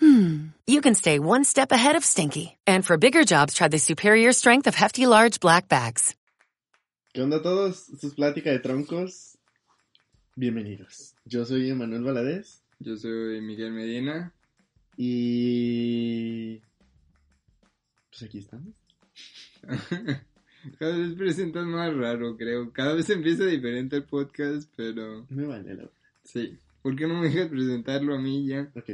hmm, you can stay one step ahead of stinky. And for bigger jobs, try the superior strength of Hefty Large Black Bags. ¿Qué onda a todos? Esto es Plática de Troncos. Bienvenidos. Yo soy Emanuel Valadez Yo soy Miguel Medina. y... Pues aquí estamos. Cada vez presentas más raro, creo. Cada vez empieza diferente el podcast, pero Me vale la sí. ¿Por qué no me dejas presentarlo a mí ya? Ok,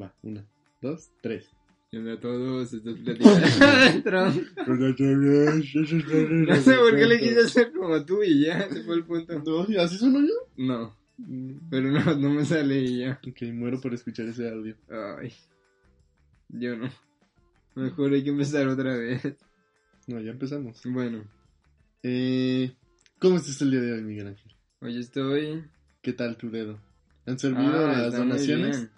va, una, dos, tres. Y onda a todos, estás platicando adentro. No sé por qué le quise hacer como tú y ya, ese fue el punto. No, ¿y ¿así sueno yo? No, pero no, no me sale y ya. Ok, muero por escuchar ese audio. Ay, yo no. Mejor hay que empezar otra vez. No, ya empezamos. Bueno, Eh, ¿Cómo estás el día de hoy, Miguel Ángel? hoy estoy ¿Qué tal tu dedo? ¿Han servido Ah, las donaciones?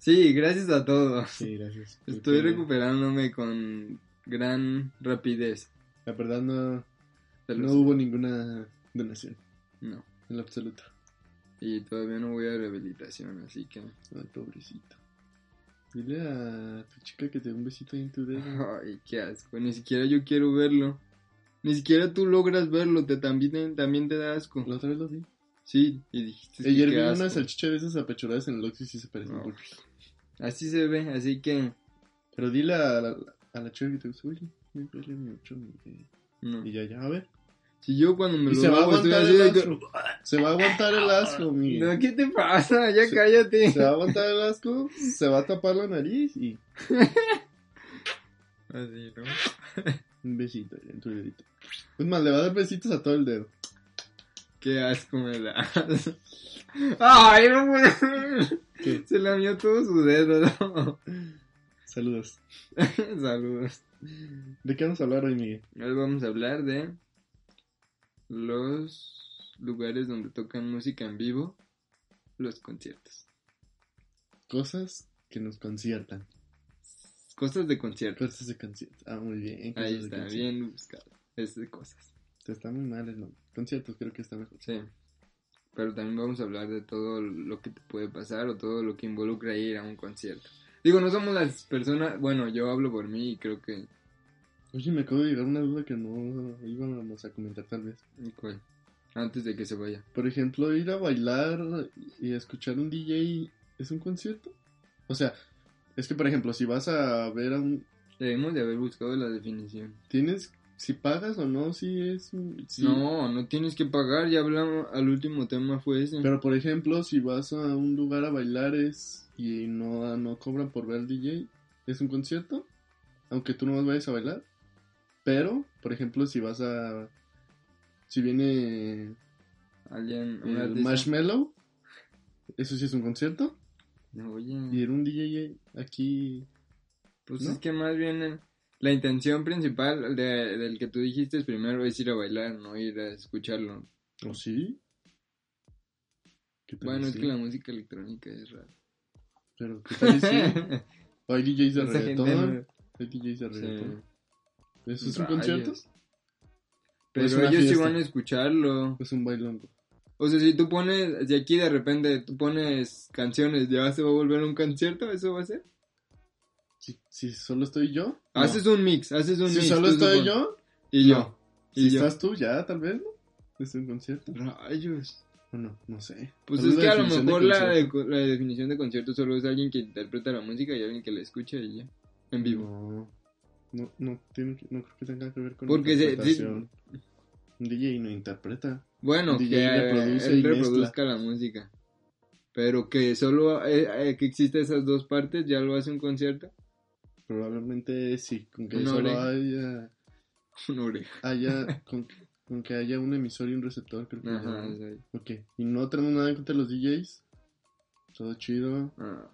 Sí, gracias a todos. Sí, gracias. Estoy recuperándome con gran rapidez. La verdad no, hubo ninguna donación, No. en lo absoluto. Y todavía no voy a rehabilitación, así que. Ay, pobrecito. Dile a tu chica que te dé un besito ahí en tu dedo. Ay, qué asco. Ni siquiera yo quiero verlo. Ni siquiera tú logras verlo. Te también, también te da asco. La otra vez lo vi. Sí, y dijiste. Ayer vi qué una asco. salchicha de esas apechuradas en el Oxxo y sí se parecen No. Así se ve, así que. Pero dile a la, a la que te gusta, oye, me duele mucho mi dedo". No. Y ya, ya, a ver. Si yo cuando me Y lo se va a aguantar el asco. Se va a aguantar el asco, Miguel. No, ¿qué te pasa? Ya Se- cállate. Se va a aguantar el asco, se va a tapar la nariz y Así, ¿no? un besito en tu dedito. Es más, le va a dar besitos a todo el dedo. Qué asco me das. Ay, no. ¿Qué? Se lamió todo su dedo, ¿no? Saludos. Saludos. ¿De qué vamos a hablar hoy, Miguel? Hoy vamos a hablar de los lugares donde tocan música en vivo, los conciertos. Cosas que nos conciertan. Cosas de conciertos. Cosas de conciertos. Ah, muy bien. cosas Ahí está, bien buscado. Es de cosas. Está muy mal el. Conciertos creo que está mejor. Sí. Pero también vamos a hablar de todo lo que te puede pasar o todo lo que involucra ir a un concierto. Digo, no somos las personas, bueno, yo hablo por mí y creo que... Oye, me acabo de llegar una duda que no íbamos a comentar tal vez. ¿cuál? Antes de que se vaya. Por ejemplo, ir a bailar y escuchar un DJ es un concierto. O sea, es que por ejemplo, si vas a ver a un... Debemos de haber buscado la definición. Tienes, si pagas o no, si es... No, no tienes que pagar, ya hablamos, al último tema fue ese. Pero por ejemplo, si vas a un lugar a bailar es y no, no cobran por ver al DJ, ¿es un concierto? Aunque tú no vayas a bailar. Pero, por ejemplo, si vas a... Si viene Alguien, el Marshmallow, eso sí es un concierto. No, oye, Y era un DJ aquí... pues ¿no? es que más bien la intención principal de- del que tú dijiste es primero es ir a bailar, no ir a escucharlo. ¿O sí? ¿Qué tal Bueno, es sí? que la música electrónica es rara. Pero, ¿qué tal sí? ¿O hay DJs de reggaetón? Hay DJs de Sí. reggaetón. ¿Eso es un Rayos. concierto? Pero ellos sí van a escucharlo. Es un bailongo. O sea, si tú pones, si aquí de repente tú pones canciones, ¿ya se va a volver un concierto? ¿Eso va a ser? Si, si solo estoy yo. no. Haces un mix, haces un Si mix. solo tú estoy yo. Y yo. no. Y Si yo. estás tú, ya, tal vez, ¿no? Es un concierto. Rayos. O no, sé. Pues ¿Cuál es que a lo definición de mejor la, de- la definición de concierto solo es alguien que interpreta la música y alguien que la escucha y ya. En vivo. No. No, no, tiene que- no creo que tenga que ver con Porque se- interpretación. Un DJ no interpreta. Bueno, DJ que reproduce él reproduzca la música. Pero que solo eh, eh, que existe esas dos partes ya lo hace un concierto. Probablemente sí. Con que Una solo haya. Una oreja. haya con, con que haya un emisor y un receptor, creo que Ajá, ya. sí. Ok. Y no tenemos nada en contra de los DJs. Todo chido. Ah,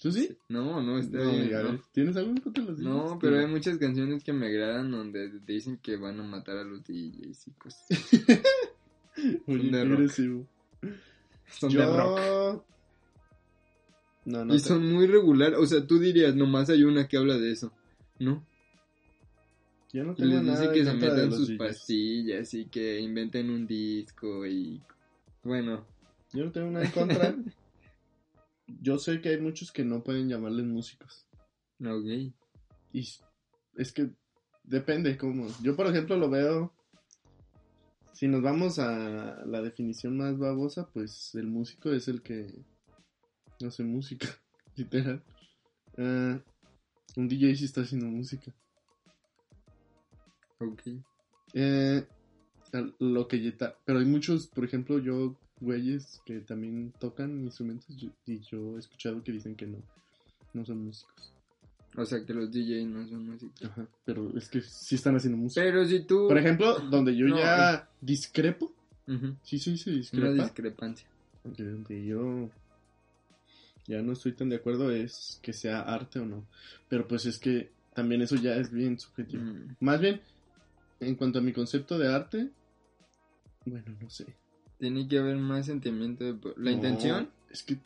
Tú ¿Tú sí? No, no, está No, bien. amiga, no. ¿Tienes algo en contra de los DJs? No, pero hay muchas canciones que me agradan donde te dicen que van a matar a los DJs y cosas. Oye, son de qué rock. agresivo. Son Yo... de rock. No, no. y te- son muy regular. O sea, tú dirías, nomás hay una que habla de eso. ¿No? Yo no Y tengo les nada dice que se metan sus DJs. pastillas y que inventen un disco y... Bueno, Yo no tengo nada en contra. Yo sé que hay muchos que no pueden llamarles músicos. ok. Y es que depende cómo. Yo, por ejemplo, lo veo. Si nos vamos a la definición más babosa, pues el músico es el que hace música, literal. Ah, un DJ sí está haciendo música. Ok. Eh, lo que ya ta- pero hay muchos, por ejemplo, yo, güeyes que también tocan instrumentos y yo he escuchado que dicen que no, no son músicos. O sea, que los DJs no son músicos. Ajá, pero es que sí están haciendo música. Pero si tú... Por ejemplo, donde yo No, ya discrepo, Ujú, sí, sí, sí, Una discrepa, discrepancia. donde, donde yo ya no estoy tan de acuerdo es que sea arte o no. Pero pues es que también eso ya es bien subjetivo. Mm, Más bien, en cuanto a mi concepto de arte, bueno, no sé. Tiene que haber más sentimiento. de- La No, intención. Es que,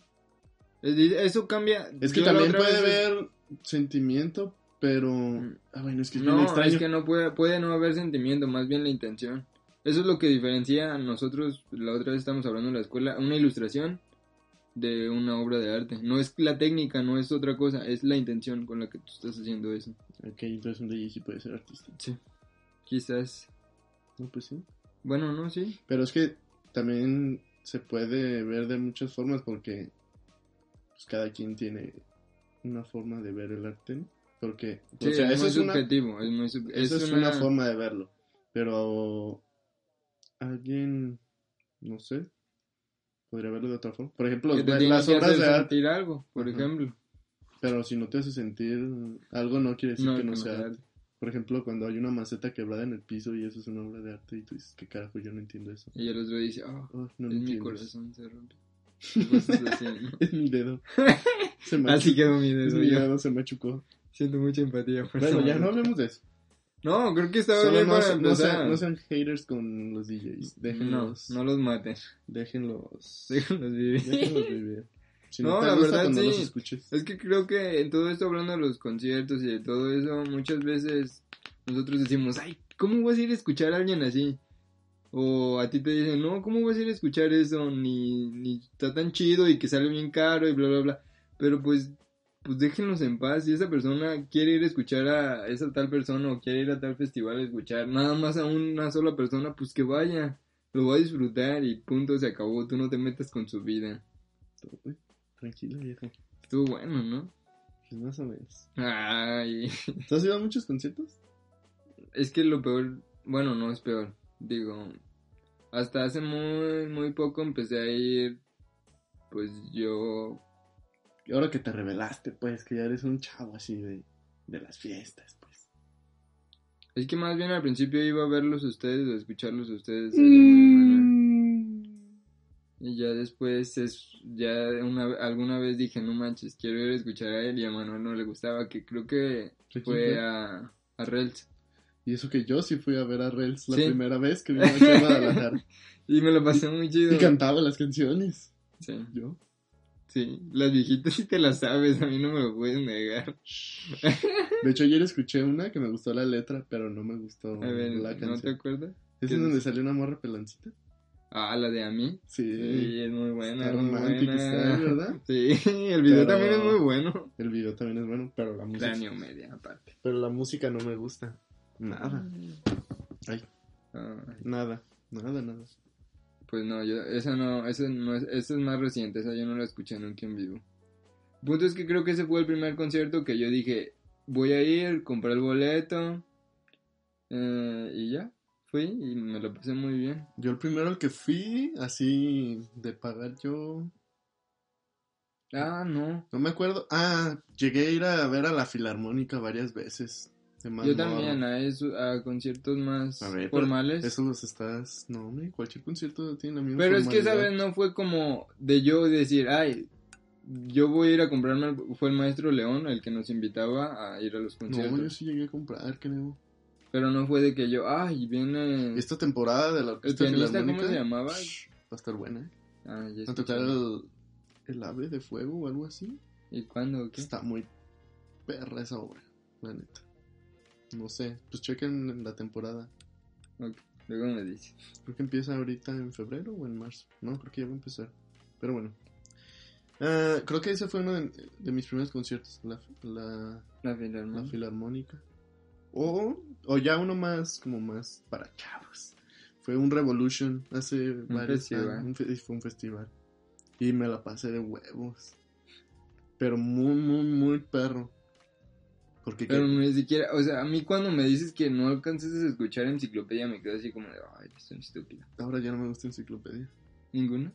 Eso cambia. es que Yo también puede haber sentimiento, pero... Mm. Ah, bueno, es que es bien No, extraño. es que no puede, puede no haber sentimiento, más bien la intención. Eso es lo que diferencia a nosotros, la otra vez estamos hablando en la escuela, una ilustración de una obra de arte. No es la técnica, no es otra cosa, es la intención con la que tú estás haciendo eso. Ok, entonces un DJ sí puede ser artista. Sí. Quizás. No, pues sí. Bueno, no, sí. Pero es que también se puede ver de muchas formas porque pues, cada quien tiene una forma de ver el arte, ¿no? Porque, Sí, o sea, es eso muy es, una, subjetivo. Es muy sub- eso es es una, una forma de verlo. Pero alguien, no sé, podría verlo de otra forma. Por ejemplo, que te tiene las que obras hacer de arte. sentir algo, por Ajá. ejemplo. Pero si no te hace sentir algo, no quiere decir No, que no sea arte. Por ejemplo, cuando hay una maceta quebrada en el piso y eso es una obra de arte y tú dices, ¿qué carajo? Yo no entiendo eso. Y ya los ve y dice, oh, Oh, no es mi corazón se rompe. Es mi dedo. Se Así quedó mi es dedo. mi yo. dedo, se me machucó. Siento mucha empatía. por Bueno, ya no hablemos de eso. No, creo que estaba bien no, para no sean, no sean haters con los DJs. no, Déjenlos, no los maten. déjenlos, Déjenlos vivir. déjenlos vivir. Si no, No, la verdad, no los sí. escuches. Es que creo que en todo esto hablando de los conciertos y de todo eso, muchas veces nosotros decimos, ay, ¿cómo vas a ir a escuchar a alguien así? O a ti te dicen, no, ¿cómo vas a ir a escuchar eso? Ni, ni está tan chido y que sale bien caro y bla, bla, bla. Pero pues, pues déjenlos en paz. Si esa persona quiere ir a escuchar a esa tal persona o quiere ir a tal festival a escuchar nada más a una sola persona, pues que vaya. Lo va a disfrutar y punto, se acabó. Tú no te metas con su vida. Tranquilo, viejo. Estuvo bueno, ¿no? Pues más o menos. Ay. ¿Tú has ido a muchos conciertos? Es que lo peor, bueno, no es peor, digo, hasta hace muy, muy poco empecé a ir, pues yo, Y ahora que te revelaste, pues, que ya eres un chavo así de, de las fiestas, pues. es que más bien al principio iba a verlos a ustedes, a escucharlos a ustedes, Manuel. y ya después es, ya una, alguna vez dije, no manches, quiero ir a escuchar a él y a Manuel no le gustaba, que creo que ¿Quién fue a, a Rels. Y eso que yo sí fui a ver a Rels la Sí. primera vez que vino a Guadalajara. Y me lo pasé muy chido. y cantaba las canciones. Sí, Yo. Sí, las viejitas sí te las sabes, a mí no me lo puedes negar. De hecho, ayer escuché una que me gustó la letra, pero no me gustó A ver, la ¿no te canción. acuerdas? ¿Es en donde salió una morra peloncita? Ah, la de a mí. Sí. Sí, es muy buena. Está romántica, está, ¿verdad? Sí, el video Pero- también es muy bueno. El video también es bueno, pero la música. New Media, aparte. Pero la música no me gusta. Nada. Ay, Ay, nada. Nada, nada. Pues no, yo, esa no, esa no es, esa es más reciente, esa yo no la escuché nunca en vivo. Punto es que creo que ese fue el primer concierto que yo dije, voy a ir, compré el boleto, eh, y ya, fui y me lo pasé muy bien. Yo el primero al que fui, así de pagar yo. Ah, no. No me acuerdo. Ah, llegué a ir a ver a la Filarmónica varias veces. Más Yo también, a, eso, a conciertos más A ver, pero formales. Eso los estás. No, hombre, cualquier concierto tiene la misma Pero es que esa vez no fue como de yo decir, ay, yo voy a ir a comprarme, fue el maestro León el que nos invitaba a ir a los No, conciertos. yo sí llegué a comprar, creo. Pero no fue de que yo, ay, viene... Esta temporada de la ¿El Orquesta pianista cómo se llamaba? shh, Va a estar buena, ¿eh? Ah, ya a tocar el, el ave de fuego o algo así. ¿Y cuándo? ¿Qué? Está muy perra esa obra, la neta. No sé, pues chequen en la temporada. Ok, Luego me dice. Creo que empieza ahorita en febrero o en marzo. No, creo que ya va a empezar. Pero bueno. Ah, creo que ese fue uno de, de mis primeros conciertos. La, la, La la filarmónica. O, o ya uno más, como más para chavos. Fue un Revolution hace varios festival. años. Un fe- fue un festival. Y me la pasé de huevos. Pero muy, muy, muy perro. Porque Pero que- ni siquiera, o sea, a mí cuando me dices que no alcanzas a escuchar enciclopedia me quedo así como de, ay, estoy estúpido. ahora ya no me gusta enciclopedia. ¿Ninguno?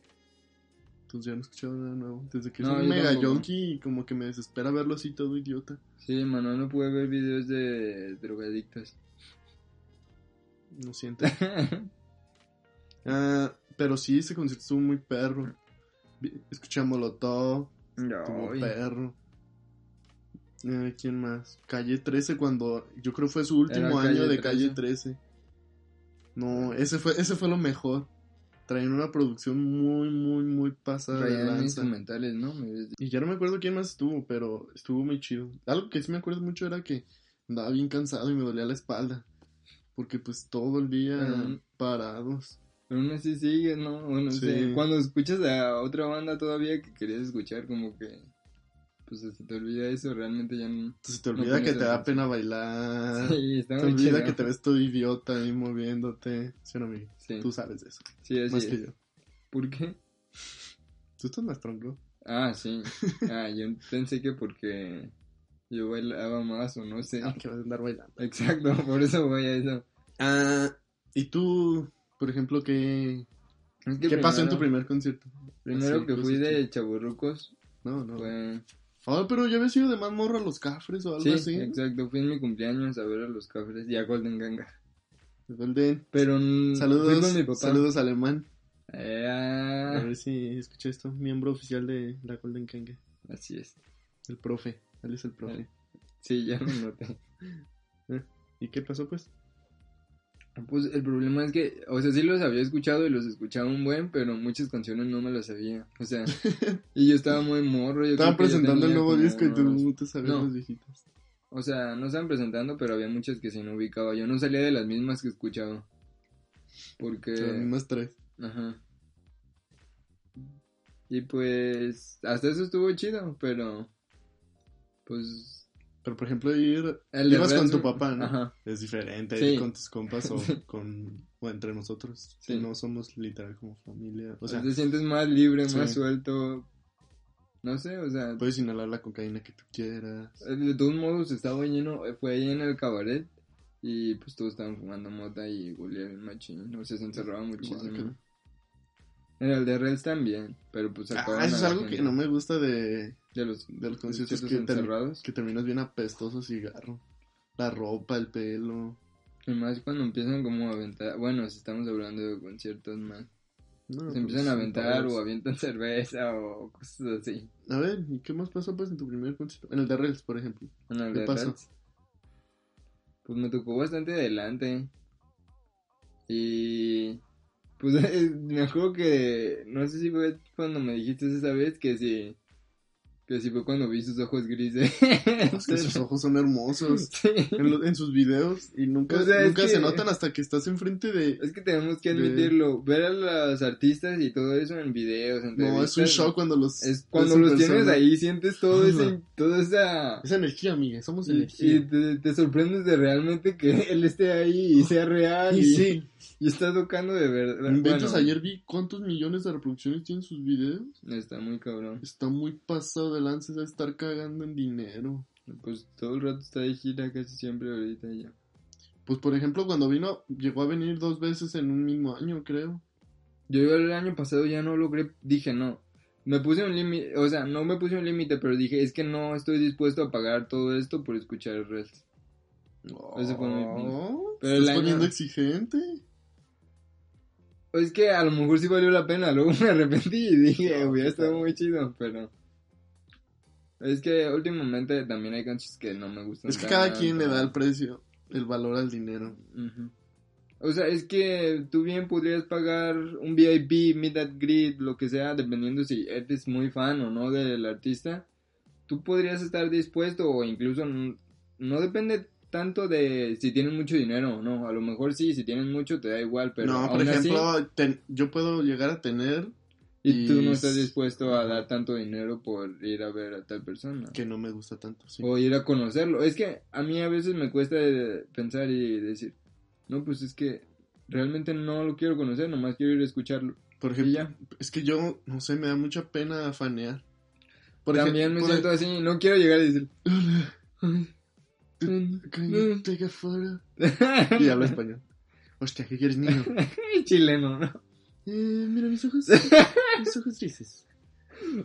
Entonces ya no he escuchado nada nuevo. Desde que No, soy un mega tampoco. yonki y como que me desespera verlo así todo idiota. Sí, Manuel no pude ver videos de drogadictos. No siento. Ah, pero sí, ese concierto estuvo muy perro. Escuché a Molotov, estuvo Ay, perro. Eh, ¿Quién más? Calle 13 cuando yo creo fue su último año Calle de Calle 13. 13. No, ese fue ese fue lo mejor. Traían una producción muy muy muy pasada de traían lanza. instrumentales, ¿no? Y ya no me acuerdo quién más estuvo, pero estuvo muy chido. Algo que sí me acuerdo mucho era que andaba bien cansado y me dolía la espalda. Porque pues todo el día parados. Pero aún así sigue, ¿no? Bueno, Sí. sé, cuando escuchas a otra banda todavía que querías escuchar, como que, pues se te olvida eso, realmente ya no... Entonces te No olvida que pones te da pena bailar. Sí, está Ah, te muy olvida chido. que te ves todo idiota ahí moviéndote. Sí, no, amigo. Sí, Tú sabes de eso. sí, así más es. que yo. ¿Por qué? Tú estás más tronco. Ah, sí. Ah, yo pensé que porque yo bailaba más o no sé. Ah, que vas a andar bailando. Exacto, por eso voy a eso. Ah, y tú, por ejemplo, ¿qué, Es que ¿qué pasó en tu primero- primer concierto? Primero Así, que fui de chaburrucos No, no. fue... Ah, pero ya habías ido de más morro a los cafres o algo Sí, así. exacto, fui en mi cumpleaños a ver a los cafres y a Golden Ganga. Golden. Pero Saludos, con mi papá. saludos alemán. Eh, A ver si escuché esto. Miembro oficial de la Golden Kanga. así es. El profe. Él es el profe. Sí, ya lo noté. ¿Y qué pasó pues? Pues el problema es que, o sea, sí los había escuchado y los escuchaba un buen, pero muchas canciones no me las sabía. O sea, y yo estaba muy morro. Yo Estaban presentando el nuevo como disco y tú no te sabías No. las viejitas. O sea, no estaban presentando, pero había muchas que sí no ubicaba. Yo no salía de las mismas que escuchaba. Porque... Las mismas tres. Ajá. Y pues, hasta eso estuvo chido, pero... Pues... Pero por ejemplo, ir. El ibas con tu papá, ¿no? Ajá. Es diferente Sí. ir con tus compas o con. o entre nosotros. Sí. Que no somos literal como familia. O sea, te sientes más libre, sí. más suelto. No sé, o sea... puedes inhalar la cocaína que tú quieras. De todos modos estaba lleno, fue ahí en el cabaret y pues todos estaban fumando mota y bien machín, o sea, se encerraba muchísimo. Guácala. En el de Rels también, pero pues Ah, eso es algo gente que no me gusta de, de los, de los conciertos que, ter- encerrados. que terminas bien apestoso cigarro. La ropa, el pelo. Y más cuando empiezan como a aventar, bueno, si estamos hablando de conciertos más, No, se empiezan a pues, aventar o avientan cerveza o cosas así. A ver, ¿y qué más pasó pues en tu primer concierto? En el de Rels, por ejemplo. En el ¿Qué de pasó? Rels. Pues me tocó bastante adelante. Y pues me acuerdo que no sé si fue cuando me dijiste esa vez que si que si fue cuando vi sus ojos grises. Es que sus ojos son hermosos. Sí. En, lo- en sus videos y nunca, O sea, es nunca que- se notan hasta que estás enfrente de... Es que tenemos que De- admitirlo, ver a los artistas y todo eso en videos, No, entrevistas, es un shock cuando los... Es cuando en los tienes persona. ahí sientes todo ese toda esa Es energía, amiga, somos y, energía. y te, te sorprendes de realmente que él esté ahí y sea real Y, y, sí, y está tocando de verdad. inventos Bueno, ayer vi cuántos millones de reproducciones tienen sus videos. Está muy cabrón. Está muy pasado de lanza de estar cagando en dinero. Pues todo el rato está de gira casi siempre ahorita ya. Pues por ejemplo, cuando vino, llegó a venir dos veces en un mismo año, creo. Yo el año pasado ya no logré, dije no. Me puse un límite, o sea, no me puse un límite, pero dije, es que no estoy dispuesto a pagar todo esto por escuchar el Rels. Ese fue mi- Oh, Pero ¿Estás el año- poniendo exigente? Es que a lo mejor sí valió la pena, luego me arrepentí y dije, hubiera estado muy chido, pero Es que últimamente también hay canciones que no me gustan. Es que cada quien le da el precio, el valor al dinero. O sea, es que tú bien podrías pagar un VIP, Meet at Greet, lo que sea, dependiendo si eres muy fan o no del artista. Tú podrías estar dispuesto o incluso no depende tanto de si tienes mucho dinero o no. A lo mejor sí, si tienes mucho te da igual, pero no, por así, ejemplo, ten- yo puedo llegar a tener y tú no y- estás dispuesto a dar tanto dinero por ir a ver a tal persona. que no me gusta tanto, sí. O ir a conocerlo. Es que a mí a veces me cuesta pensar y decir, no, pues es que realmente no lo quiero conocer, nomás quiero ir a escucharlo. Por Y ejemplo, ya. es que yo, no sé, me da mucha pena fanear. Por También me siento así, no quiero llegar y decir, Can you take a photo? Y habla español. Hostia, ¿qué quieres, niño? chileno, ¿no? Eh, mira mis ojos. mis ojos grises.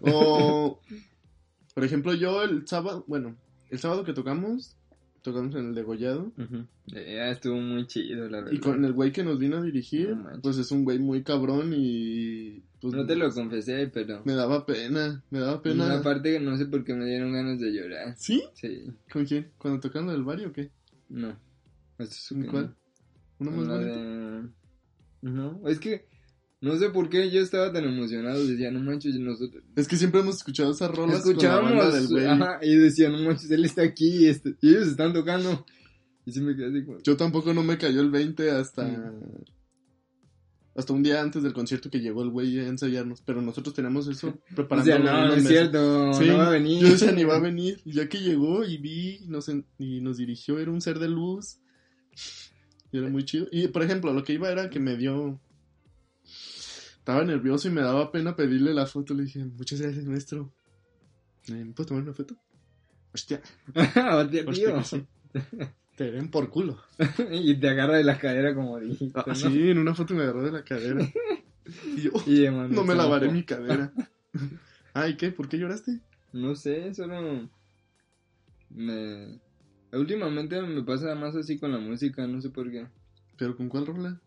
O, por ejemplo, yo el sábado, bueno, el sábado que tocamos, tocamos en el degollado. Ya estuvo muy chido, la verdad. Y con el güey que nos vino a dirigir, No pues es un güey muy cabrón y... Pues, No te lo confesé, pero... Me daba pena, me daba En pena. una parte no sé por qué me dieron ganas de llorar. ¿Sí? Sí, ¿Con quién? ¿Cuando tocaron el barrio o qué? no. Eso es ¿En que cuál? ¿Uno no. más bonito? de- No, es que... No sé por qué yo estaba tan emocionado. Decía, no manches, nosotros... Es que siempre hemos escuchado esas rolas con la banda Escuchábamos, del güey. ajá, y decía, no manches, él está aquí y, este- y ellos están tocando. Y se me quedé así como... Yo tampoco no me cayó el 20 hasta... Mm. Hasta un día antes del concierto que llegó el güey a ensayarnos. Pero nosotros teníamos eso O preparando. sea, no, no es cierto, Sí, no va a venir. Yo decía ni va a venir. Y ya que llegó y vi nos, y nos dirigió, era un ser de luz. Y era muy chido. Y por ejemplo, lo que iba era que me dio. Estaba nervioso y me daba pena pedirle la foto. Le dije, muchas gracias, maestro. Eh, ¿Me puedo tomar una foto? Hostia, Hostia, tío. Te ven por culo. y te agarra de la cadera como dijiste, Ah, ¿no? sí, en una foto me agarró de la cadera. Y yo, Y no me lavaré mi cadera. Ay, ¿qué? ¿Por qué lloraste? No sé, solo... Me... Últimamente me pasa más así con la música, no sé por qué. ¿Pero con cuál rola?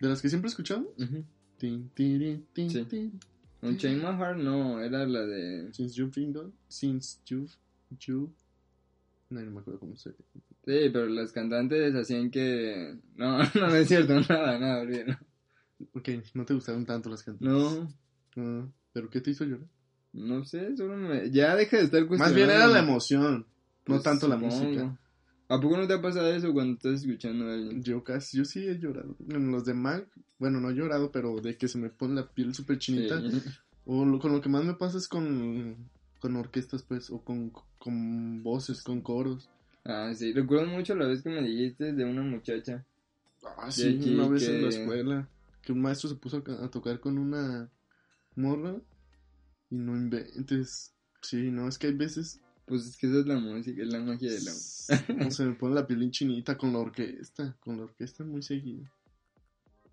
¿De las que siempre escuchamos? Ujú. Tin, tirin, tin, Sí. tin. Con Chain My Heart no, era la de... Since you've been gone. Since you've. You. No, no me acuerdo cómo se. Sí, pero las cantantes hacían que... No, no, no es cierto, nada, nada, olvídalo. Ok, no te gustaron tanto las canciones. No, Ah, ¿Pero qué te hizo llorar? no sé, solo me... Ya deja de estar cuestionando. Más bien era la emoción, no Pues, tanto la supongo. música. ¿A poco no te ha pasado eso cuando estás escuchando a alguien? Yo casi, yo sí he llorado. En los de Mac, bueno, no he llorado, pero de que se me pone la piel súper chinita. Sí. O lo- con lo que más me pasa es con, con orquestas, pues, o con, con voces, con coros. Ah, sí, recuerdo mucho la vez que me dijiste de una muchacha. Ah, sí, aquí una vez en la escuela, que un maestro se puso a, a tocar con una morra y no inventes. Sí, no, es que hay veces, Pues es que esa es la música, es la magia de la... no se me pone la piel chinita con la orquesta, con la orquesta muy seguido.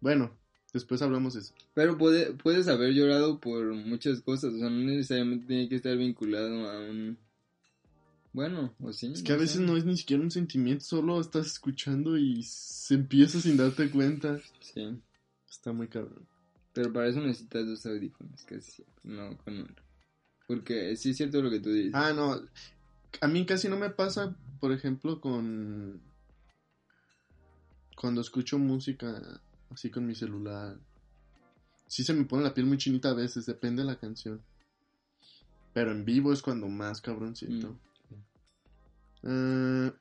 Bueno, después hablamos de eso. Pero puede, puedes haber llorado por muchas cosas, o sea, no necesariamente tiene que estar vinculado a un... Bueno, o sí. Es que a veces sé. no es ni siquiera un sentimiento, solo estás escuchando y se empieza sin darte cuenta. Sí, Está muy cabrón. pero para eso necesitas dos audífonos, casi siempre, no con uno. Porque sí es cierto lo que tú dices. Ah, no. A mí casi no me pasa, por ejemplo, con. Cuando escucho música así con mi celular. Sí se me pone la piel muy chinita a veces, depende de la canción. Pero en vivo es cuando más cabrón siento. Ah,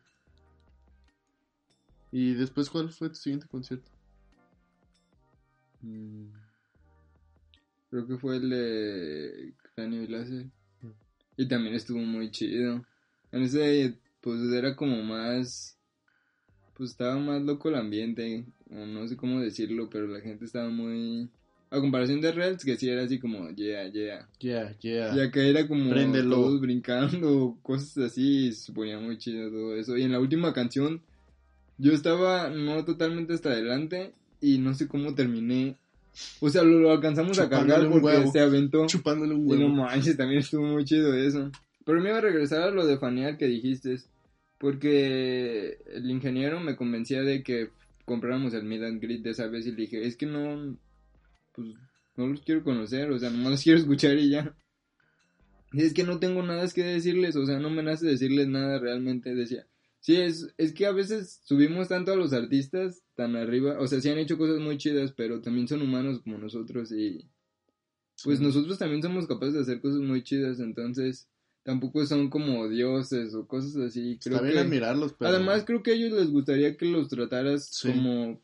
y después, ¿cuál fue tu siguiente concierto? Mm. Creo que fue el de Cráneo y Láser. Mm. Y también estuvo muy chido. En ese, pues era como más. Pues estaba más loco el ambiente. O no sé cómo decirlo, pero la gente estaba muy. A comparación de Rels, que sí era así como, yeah, yeah. Yeah, yeah. Ya que era como Préndelo. todos brincando, cosas así, y se ponía muy chido todo eso. Y en la última canción, yo estaba no totalmente hasta adelante y no sé cómo terminé. O sea, lo, lo alcanzamos a cargar porque huevo. se aventó. Chupándole un Y no huevo. manches, también estuvo muy chido eso. Pero me iba a regresar a lo de fanear que dijiste. Porque el ingeniero me convencía de que compráramos el Meet and Greet de esa vez y le dije, es que no, pues no los quiero conocer, o sea, nomás los quiero escuchar y ya. Y es que no tengo nada que decirles, o sea, no me nace decirles nada realmente, decía. Sí, es, es que a veces subimos tanto a los artistas tan arriba, o sea, sí han hecho cosas muy chidas, pero también son humanos como nosotros y pues Sí. nosotros también somos capaces de hacer cosas muy chidas, entonces tampoco son como dioses o cosas así. Creo Está bien que, admirarlos, pero... Además, creo que a ellos les gustaría que los trataras Sí. como...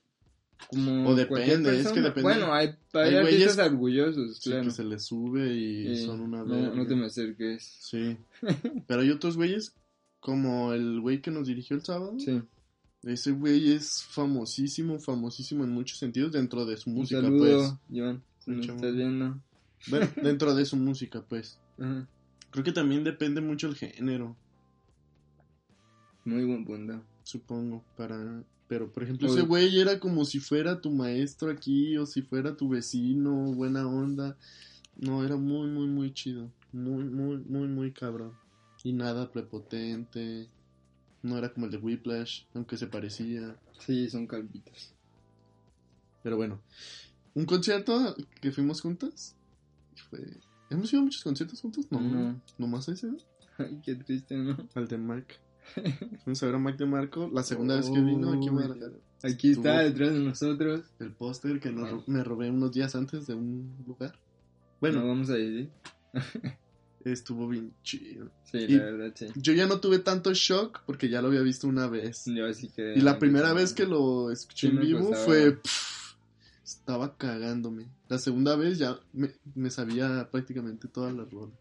Como O depende, es que depende. Bueno, hay, hay, Hay artistas orgullosos, Sí, claro. que se les sube y Sí, son una no, no te me acerques. Sí. Pero hay otros güeyes, como el güey que nos dirigió el sábado. Sí. Ese güey es famosísimo, famosísimo en muchos sentidos dentro de su Un música, saludo, Iván, si estás viendo. pues. Bueno, dentro de su música, pues. Ajá. Creo que también depende mucho el género, Muy buen punto. supongo, para... Pero, por ejemplo, ese güey era como si fuera tu maestro aquí o si fuera tu vecino, buena onda. No, era muy, muy, muy chido. Muy, muy, muy, muy cabrón. Y nada prepotente. No era como el de Whiplash, aunque se parecía. Sí, son calvitos. Pero bueno, un concierto que fuimos juntos. Fue... ¿Hemos ido a muchos conciertos juntos? No, No. nomás ese, ¿no? Ay, qué triste, ¿no? al de Mark. Fuimos a ver a Mike de Marco la segunda vez que vino aquí a. Aquí está detrás de nosotros. El póster que nos me robé unos días antes de un lugar. Bueno, Bueno, vamos a ir. Estuvo bien chido. Sí, Y- la verdad, sí. Yo ya no tuve tanto shock porque ya lo había visto una vez. Yo así que. Y la primera vez que lo escuché Sí en vivo costaba. fue... pff, estaba cagándome. La segunda vez ya me, me sabía prácticamente todas las rolas.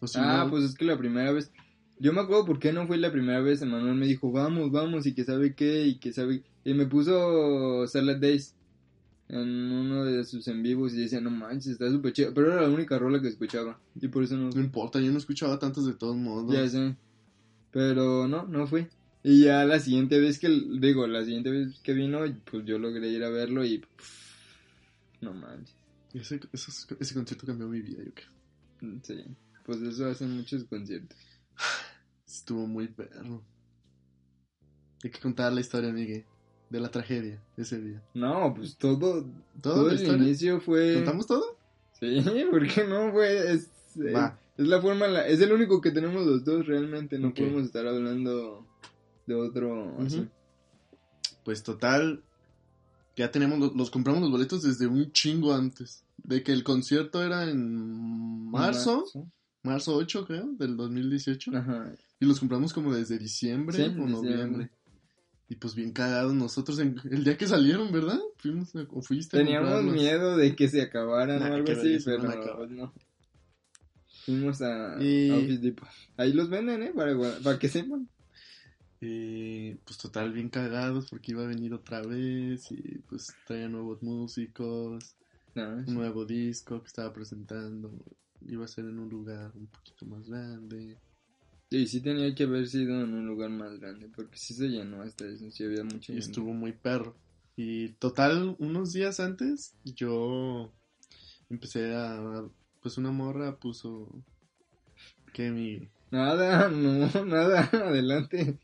O Ah, no- pues es que la primera vez. Yo me acuerdo por qué no fue la primera vez. Emanuel me dijo, vamos, vamos, y que sabe qué, y que sabe. Y me puso Salad Days en uno de sus en vivos y decía, no manches, está súper chido. Pero era la única rola que escuchaba. Y por eso no. No importa, yo no escuchaba tantos de todos modos. Ya sé. Pero no, no fue. Y ya la siguiente vez que, digo, la siguiente vez que vino, pues yo logré ir a verlo y... pff, no manches. Ese, esos- ese concierto cambió mi vida, yo creo. Sí. Pues eso hacen muchos conciertos. Estuvo muy perro. Hay que contar la historia, Miguel, de la tragedia ese día. No, pues todo, ¿Todo todo el historia? inicio fue... ¿Contamos todo? Sí, porque no fue... Es, eh, es la forma, la- es el único que tenemos los dos realmente. No podemos estar hablando de otro así. Pues total, ya tenemos, los, los compramos los boletos desde un chingo antes. De que el concierto era en marzo, marzo 8 creo, del 2018. Ajá. Y los compramos como desde diciembre Sí, o diciembre. noviembre. Y pues bien cagados nosotros en- el día que salieron, ¿verdad? Fuimos a- o fuiste a Teníamos miedo de que se acabaran Nah, o algo así, pero no. Fuimos a, Y- a Office Depot. Ahí los venden, ¿eh? Para, que sepan. Y pues total bien cagados porque iba a venir otra vez y pues traía nuevos músicos, No, un nuevo disco que estaba presentando. Iba a ser en un lugar un poquito más grande. Y sí tenía que haber sido en un lugar más grande, porque sí se llenó hasta eso, sí había mucha Y gente. estuvo muy perro. Y total, unos días antes, yo empecé a. Pues una morra puso. Que mi. Nada, no, nada, adelante.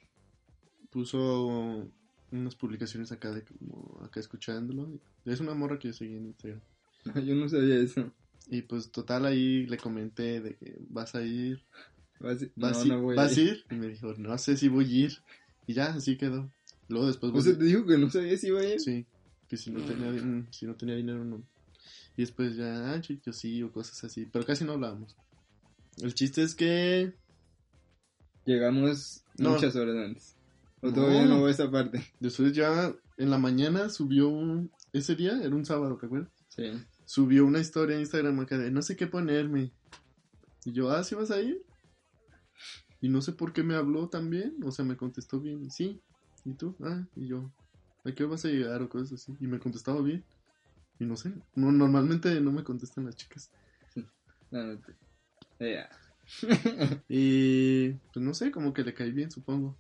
Puso unas publicaciones acá de como. Acá escuchándolo. Es una morra que yo seguí en Instagram. Yo no sabía eso. Y pues total ahí le comenté de que vas a ir. Vas, ¿Vas, no, no voy ¿vas a a ir. Y me dijo, no sé si voy a ir. Y ya, así quedó. Luego después O volví- sea, te dijo que no sabía si iba a ir. Sí, que si no tenía, din- si no tenía dinero no. Y después ya, ah, yo sí, o cosas así, pero casi no hablábamos. El chiste es que... Llegamos No. muchas horas antes. O todavía no va esa parte. Después ya en la mañana subió un... Ese día era un sábado, ¿te acuerdas? Sí. Subió una historia en Instagram acá de no sé qué ponerme. Y yo, ah, ¿sí vas a ir? Y no sé por qué me habló también, o sea, me contestó bien, sí. ¿Y tú? Ah, y yo, ¿a qué vas a llegar o cosas así? Y me contestaba bien. Y no sé, no, normalmente no me contestan las chicas. No, no te- Ya. Y pues no sé, como que le caí bien, supongo.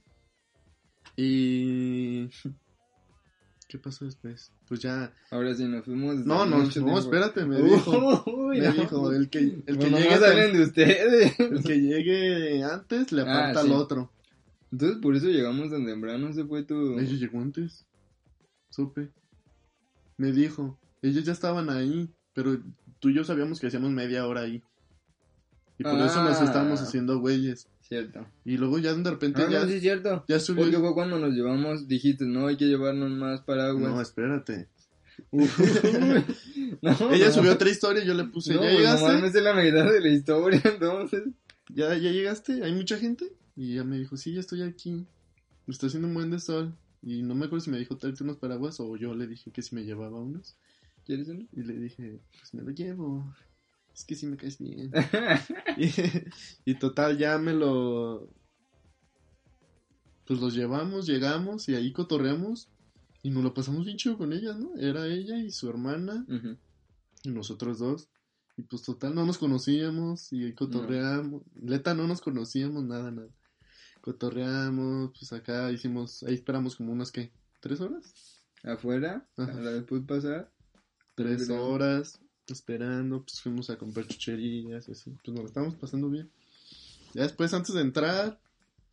Y... ¿Qué pasó después? Pues ya... Ahora sí nos fuimos. No, no, no, tiempo. espérate, me dijo. Uy, Me dijo, el que, el que llegue salen de ustedes. El que llegue antes le Ah, aparta sí. al otro. Entonces por eso llegamos tan temprano, se fue tu... Ella llegó antes. Supe. Me dijo. Ellos ya estaban ahí. Pero tú y yo sabíamos que hacíamos media hora ahí. Y por eso nos Ah. estábamos haciendo güeyes. Cierto. Y luego ya de repente Ah, ya, no, sí, cierto. ya subió. Porque fue cuando nos llevamos, dijiste, no, hay que llevarnos más No, paraguas. espérate. no, Ella no. subió otra historia y yo le puse, No, ¿ya pues llegaste? me sé la mitad de la historia, entonces. ¿Ya, ¿Ya llegaste? ¿Hay mucha gente? Y ella me dijo, sí, ya estoy aquí. Me está haciendo un buen de sol. Y no me acuerdo si me dijo tráete unos paraguas o yo le dije que si me llevaba unos. ¿Quieres uno? Y le dije, pues me lo llevo. Es que sí me caes bien. y, y total, ya me lo... Pues los llevamos, llegamos y ahí cotorreamos. Y nos lo pasamos bien chido con ella, ¿no? Era ella y su hermana y nosotros dos. Y pues total, no nos conocíamos y ahí cotorreamos. Neta, no nos conocíamos, nada, nada. Cotorreamos, pues acá hicimos, ahí esperamos como unas, ¿qué? ¿Tres horas? Afuera, Ajá. a la después pasar. Tres horas esperando, pues fuimos a comprar chucherías y así. Pues nos lo estábamos pasando bien. Ya después, antes de entrar,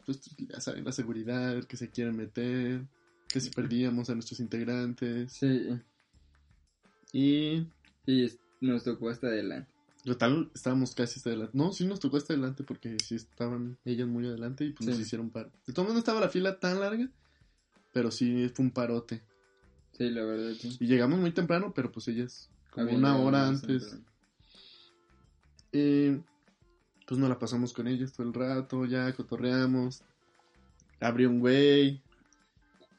pues ya saben, la seguridad, el que se quieren meter, que si perdíamos a nuestros integrantes. Sí. Y Y nos tocó hasta adelante. Total, estábamos casi hasta adelante. No, sí nos tocó hasta adelante porque sí estaban ellas muy adelante y pues nos hicieron paro. De todas maneras no estaba la fila tan larga, pero sí fue un parote. Sí, la verdad, sí. Y llegamos muy temprano, pero pues ellas como una hora más antes. Eh, pues nos la pasamos con ellas todo el rato, ya cotorreamos. Abrió un güey,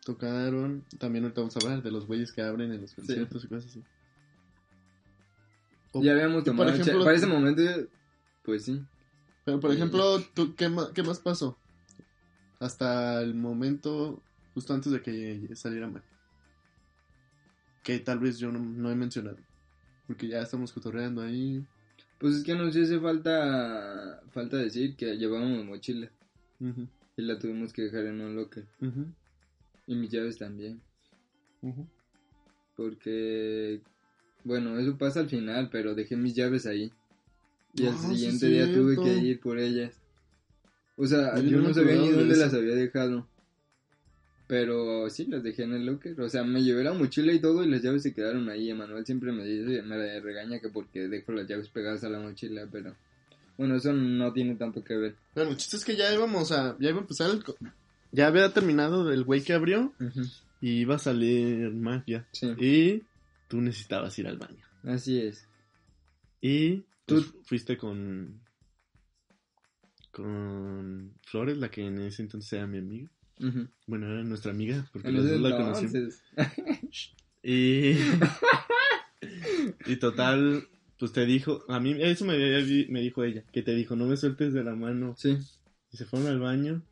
tocaron. También ahorita vamos a hablar de los güeyes que abren en los conciertos y cosas así. O- Ya habíamos y por tomado. ejemplo, para ese momento, pues sí. Pero por ejemplo, ¿tú, qué, ma- ¿qué más pasó? Hasta el momento, justo antes de que saliera mal. Que tal vez yo no, no he mencionado. Porque ya estamos cotorreando ahí. Pues es que nos hace falta falta decir que llevábamos mochila y la tuvimos que dejar en un locker. Y mis llaves también. Porque, bueno, eso pasa al final, pero dejé mis llaves ahí. Y al Ah, sí, siguiente día tuve que ir por ellas. O sea, yo no sabía ni dónde eso. las había dejado. Pero sí, las dejé en el locker. O sea, me llevé la mochila y todo y las llaves se quedaron ahí. Emanuel siempre me dice, me regaña que porque dejo las llaves pegadas a la mochila, pero... Bueno, eso no tiene tanto que ver. Bueno, el chiste es que ya íbamos a. Ya iba a empezar el. Ya había terminado el güey que abrió. Y iba a salir. Sí, Y tú necesitabas ir al baño. así es. Y tú Pues- fuiste con. Con Flores, la que en ese entonces era mi amiga. Bueno, era nuestra amiga, porque los dos la conocimos. Y. y total, pues te dijo. A mí, eso me, me dijo ella. Que te dijo, no me sueltes de la mano. Sí. Y se fueron al baño.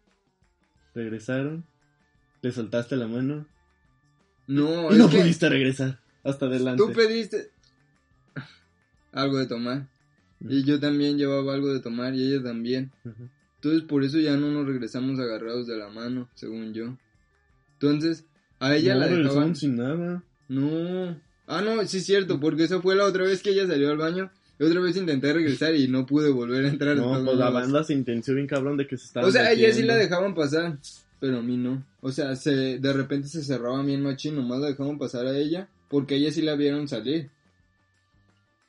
Regresaron. Le soltaste la mano. No, y no pudiste regresar. Hasta adelante. tú pediste algo de tomar. Y yo también llevaba algo de tomar y ella también. Entonces por eso ya no nos regresamos agarrados de la mano, según yo. Entonces, a ella no, la dejaban... regresaron sin nada. No. Ah, no, sí es cierto, porque esa fue la otra vez que ella salió al baño. Y otra vez intenté regresar y no pude volver a entrar. No, pues la banda se intenció bien cabrón de que se estaba. O sea, a ella sí la dejaban pasar, pero a mí no. O sea, se, de repente se cerraba bien machín, nomás la dejaban pasar a ella, porque a ella sí la vieron salir.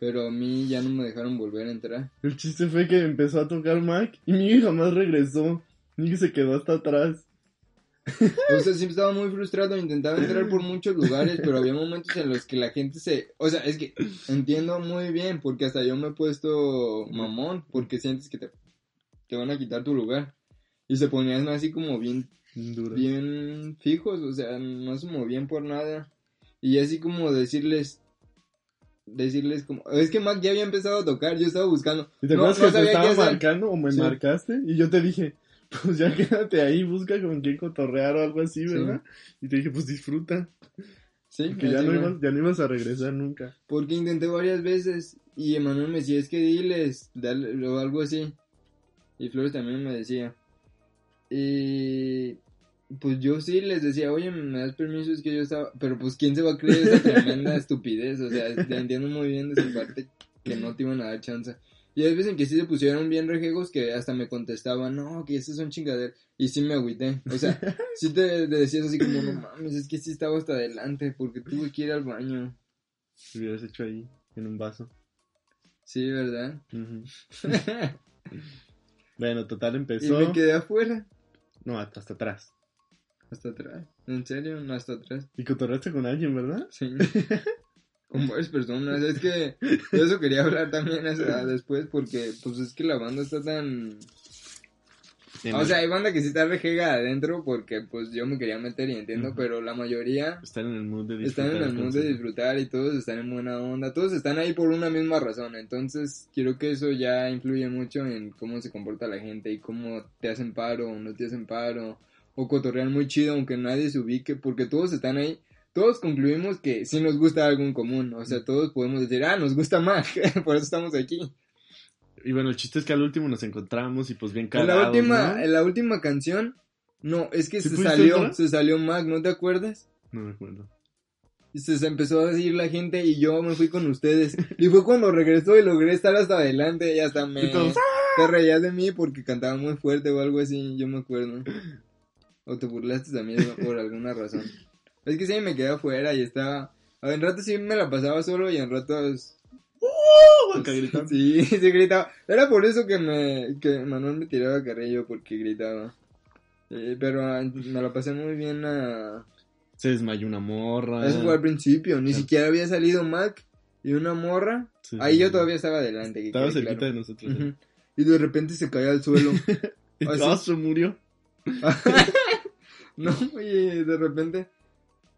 Pero a mí ya no me dejaron volver a entrar. El chiste fue que empezó a tocar Mac y Miguel jamás regresó. Miguel se quedó hasta atrás. O sea, siempre estaba muy frustrado, intentaba entrar por muchos lugares, pero había momentos en los que la gente se... O sea, es que entiendo muy bien, porque hasta yo me he puesto mamón, porque sientes que te, te van a quitar tu lugar. Y se ponían así como bien Duro. bien fijos, o sea, no se movían por nada. Y así como decirles, decirles como, es que Mac ya había empezado a tocar, yo estaba buscando. ¿Y te No, acuerdas no que te estaba marcando o me Sí. marcaste? Y yo te dije, pues ya quédate ahí, busca con quién cotorrear o algo así, Sí. ¿verdad? Y te dije, pues disfruta. Sí, Que ya no, ibas, ya no ibas a regresar nunca. Porque intenté varias veces y Emanuel me decía, es que diles, dale, o algo así. Y Flores también me decía. Y pues yo sí les decía, oye, ¿me das permiso? Es que yo estaba... Pero pues, ¿quién se va a creer esa tremenda estupidez? O sea, te entiendo muy bien de su parte que no te iban a dar chance. Y hay veces en que sí se pusieron bien rejegos que hasta me contestaban, no, que esas son chingaderas. Y sí me agüité. O sea, sí te, te decías así como, no mames, es que sí estaba hasta adelante porque tuve que ir al baño. Si hubieras hecho ahí, en un vaso. Sí, ¿verdad? Bueno, total y empezó. me quedé afuera. No, hasta atrás. Hasta atrás. ¿En serio? No, hasta atrás. Y cotorreaste con alguien, ¿verdad? Sí. Con varias personas. Es que de eso quería hablar también sea, después porque pues es que la banda está tan... O sea, hay banda que sí está rejega adentro porque pues yo me quería meter y entiendo, pero la mayoría están en el mood de disfrutar. están en el mundo de disfrutar y todos están en buena onda, todos están ahí por una misma razón, entonces quiero que eso ya influye mucho en cómo se comporta la gente y cómo te hacen paro o no te hacen paro, o cotorrean muy chido aunque nadie se ubique, porque todos están ahí, todos concluimos que sí nos gusta algo en común, o sea, todos podemos decir, ah, nos gusta más, por eso estamos aquí. Y bueno, el chiste es que al último nos encontramos y pues bien En cagados, la última, ¿no? en la última canción, no, es que ¿Sí se salió, entrar? se salió Mac, ¿no te acuerdas? No me acuerdo. Y se, empezó a seguir la gente y yo me fui con ustedes. Y fue cuando regresó y logré estar hasta adelante y hasta me... Te reías de mí porque cantaba muy fuerte o algo así, yo me acuerdo. O te burlaste también por alguna razón. Es que sí, me quedé afuera y estaba... A en ratos sí me la pasaba solo y en ratos... Acá gritando. Sí, sí gritaba. Era por eso que me que Manuel me tiraba carrillo porque gritaba. Eh, pero ah, me la pasé muy bien a... Se desmayó una morra. Eso fue al principio, ni Ah. siquiera había salido Mac y una morra. Sí, Ahí sí, yo todavía estaba adelante. que Estaba cerquita claro. de nosotros. ¿eh? Y de repente se caía al suelo. Así. ah, se murió. No, oye, de repente,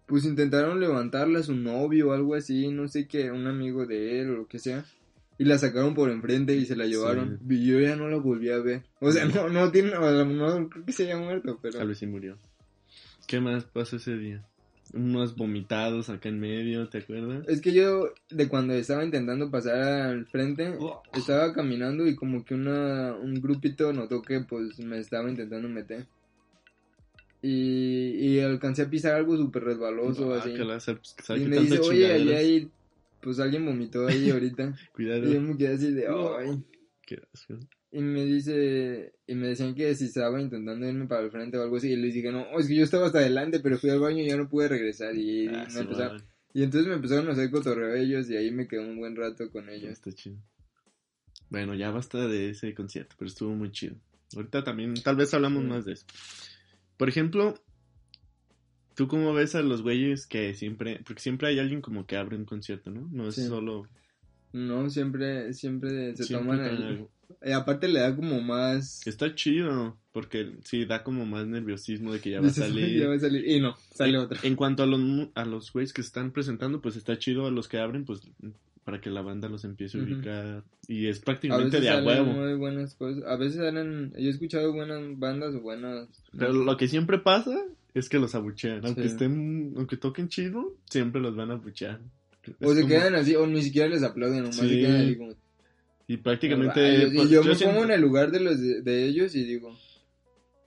pues intentaron levantarla a su novio o algo así, no sé qué, un amigo de él o lo que sea. Y la sacaron por enfrente y se la llevaron. Y yo ya no la volví a ver. O sea, no, no tiene, o no creo que se haya muerto, pero. Tal vez sí murió. ¿Qué más pasó ese día? Unos vomitados acá en medio, ¿te acuerdas? Es que yo, de cuando estaba intentando pasar al frente, Oh. estaba caminando y como que una, un grupito notó que pues me estaba intentando meter. Y, y alcancé a pisar algo súper resbaloso, Ah, así. que la- pues, ¿sabe Y me dice, oye, ahí hay, pues alguien vomitó ahí ahorita. Cuidado. y yo me quedé así de, No. ay. Qué asco. Y me dice, y me decían que si estaba intentando irme para el frente o algo así. Y les dije, no, es que yo estaba hasta adelante, pero fui al baño y ya no pude regresar. Y, Ah, sí, empezaron, y entonces me empezaron a hacer cotorreo ellos y ahí me quedé un buen rato con ellos. Está chido. Bueno, ya basta de ese concierto, pero estuvo muy chido. Ahorita también, tal vez hablamos Sí. más de eso. Por ejemplo, ¿tú cómo ves a los güeyes que siempre, porque siempre hay alguien como que abre un concierto, ¿no? No es Sí. solo... No, siempre, siempre se siempre toman el... Y aparte le da como más... Está chido, porque sí, da como más nerviosismo de que ya va a salir. ya va a salir. Y no, sale En- otro. En cuanto a los, a los güeyes que están presentando, pues está chido a los que abren, pues para que la banda los empiece a ubicar. Y es prácticamente de a huevo. muy buenas cosas. A veces salen... Yo he escuchado buenas bandas o buenas... Pero lo que siempre pasa es que los abuchean. Aunque Sí. estén, aunque toquen chido, siempre los van a abuchear. O Es se como- quedan así, o ni siquiera les aplauden, nomás Sí. se quedan así como... Y prácticamente. Pues, y yo, me siento- pongo en el lugar de los de ellos y digo...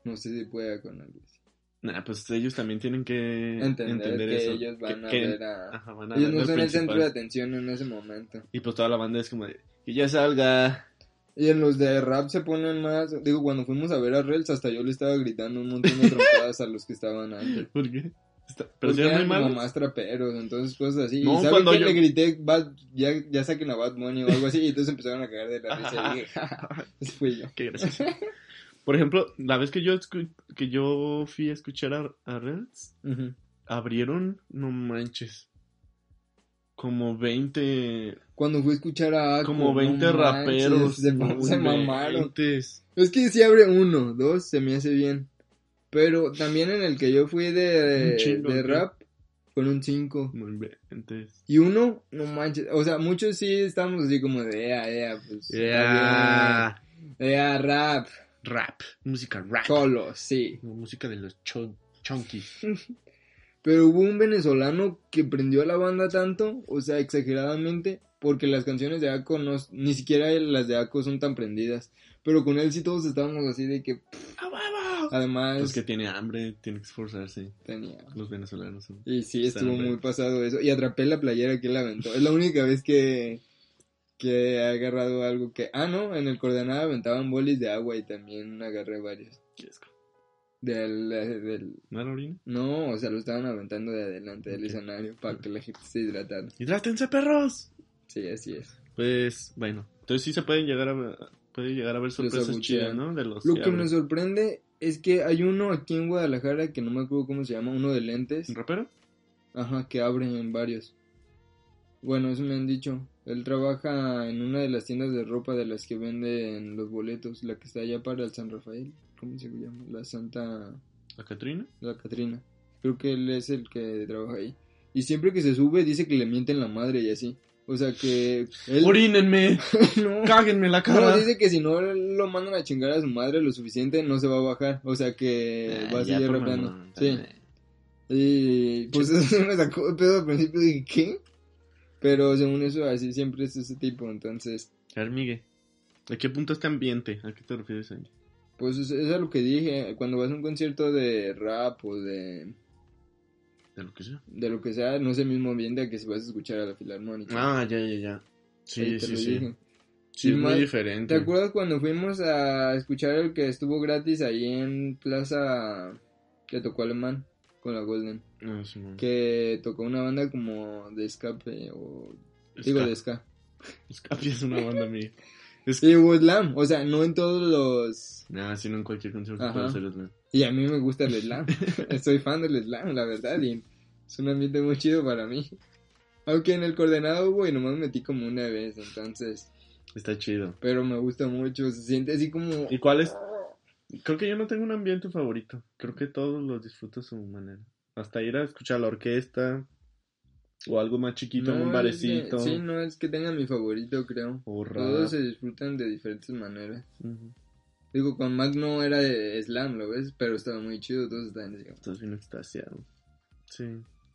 No sé si pueda con algo así. Nah, pues ellos también tienen que Entender, que eso. ellos van Que- a que- ver a... ajá, van a Ellos ver no son el centro de atención en ese momento. Y pues toda la banda es como de. Que ya salga. Y en los de rap se ponen más... Digo, cuando fuimos a ver a Rels, hasta yo le estaba gritando un montón de trompadas a los que estaban antes. ¿Por qué? Está- pero Porque eran como más traperos, entonces cosas así. No, y ¿saben cuando qué? yo- Le grité, "Bad- ya, ya saquen a Bad Bunny o algo así, y entonces empezaron a caer de la risa. Y dije, ese fui yo. Qué gracioso. Por ejemplo, la vez que yo que yo fui a escuchar a, a Reds, abrieron, no manches, como 20, Cuando fui a escuchar a Ako, como 20 no raperos. manches, se, se mamaron. Es que si abre uno, dos, se me hace bien. Pero también en el que yo fui de, rap, con un 5. No inventes. Y uno, no manches, o sea, muchos sí estamos así como de, ea, ea, pues, bien. ea, rap, Rap, música rap. solo, sí. Música de los chon. Pero hubo un venezolano que prendió a la banda tanto, o sea, exageradamente, porque las canciones de Ako no, ni siquiera las de Ako son tan prendidas. Pero con él sí todos estábamos así de que, ¡A huevo! además, Pues que tiene hambre, tiene que esforzarse. tenía. Los venezolanos. son- Y sí, estuvo muy pasado eso. Y atrapé la playera que él aventó. Es la única vez que, que he agarrado algo que... Ah, no, en el coordenada aventaban bolis de agua y también agarré varios. Qué asco. Del, del... ¿No era orina? No, o sea, lo estaban aventando de adelante del escenario para que la gente se hidratara. ¡Hidrátense, perros! Sí, así es. Pues, bueno. Entonces sí se pueden llegar a puede llegar a ver sorpresas chidas, ¿no? De los Lo que me sorprende es que hay uno aquí en Guadalajara que no me acuerdo cómo se llama, uno de lentes. ¿Un rapero? Ajá, que abren en varios. Bueno, eso me han dicho. Él trabaja en una de las tiendas de ropa de las que venden los boletos, la que está allá para el San Rafael. ¿Cómo se llama? La Santa... ¿La Catrina? La Catrina. Creo que él es el que trabaja ahí. Y siempre que se sube dice que le mienten la madre y así. O sea que... Él... ¡Orínenme! no. ¡Cáguenme la cara! No, dice que si no lo mandan a chingar a su madre lo suficiente, no se va a bajar. O sea que Ah, va a seguir rapeando. Sí. Y pues eso me sacó de pedo al principio. Dije, ¿qué? Pero según eso, así siempre es ese tipo. Entonces, A ver, Miguel. ¿A qué punto este ambiente? ¿A qué te refieres ahí? pues es, es a lo que dije. Cuando vas a un concierto de rap o de, De lo que sea. de lo que sea, no es el mismo ambiente que si vas a escuchar a la filarmónica. Ah, ya, ya, ya. Sí, Ahí sí, sí. dije. Sí, es muy más- diferente. ¿Te acuerdas cuando fuimos a escuchar el que estuvo gratis ahí en Plaza que tocó Alemán con la Golden? Ah, sí. Que tocó una banda como de escape o... Digo, de ska. Escape es una banda mía. Es Y hubo slam, o sea, no en todos los... Nada, si no en cualquier concierto puede hacer slam. Y a mí me gusta el slam. Soy fan del slam, la verdad. Y es un ambiente muy chido para mí. Aunque en el coordenado hubo y nomás metí como una vez, entonces... Está chido. Pero me gusta mucho, se siente así como... ¿Y cuál es? Creo que yo no tengo un ambiente favorito. Creo que todos los disfruto a su manera. Hasta ir a escuchar la orquesta. O algo más chiquito, en un es que- barecito. sí, no es que tenga mi favorito, creo. Todos se disfrutan de diferentes maneras. Digo, con Mac no era de slam, ¿lo ves? Pero estaba muy chido, todos estaban así. Estás bien extasiado. Sí.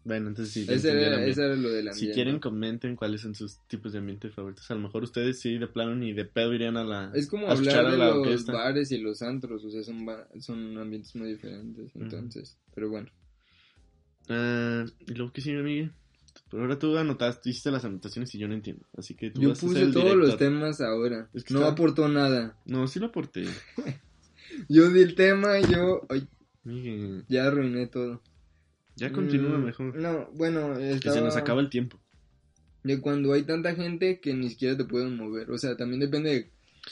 Bueno, entonces sí. Ese era, ese era lo del Si ambiente. quieren, comenten cuáles son sus tipos de ambiente favoritos. A lo mejor ustedes sí, de plano, ni de pedo irían a la. Es como hablar de los orquesta. bares y los antros, o sea, son, son ambientes muy diferentes, entonces, pero bueno. Ah, y luego que sí, Miguel. Pero ahora tú anotaste, hiciste las anotaciones y yo no entiendo. Así que tú Yo vas a ser puse el todos los director. temas ahora, Es que no está- aportó nada. No, sí lo aporté. Yo di el tema yo, ay, Miguel, ya arruiné todo. Ya continúa Mm, mejor. No, bueno, Que estaba se nos acaba el tiempo. de cuando hay tanta gente que ni siquiera te pueden mover, o sea, también depende de...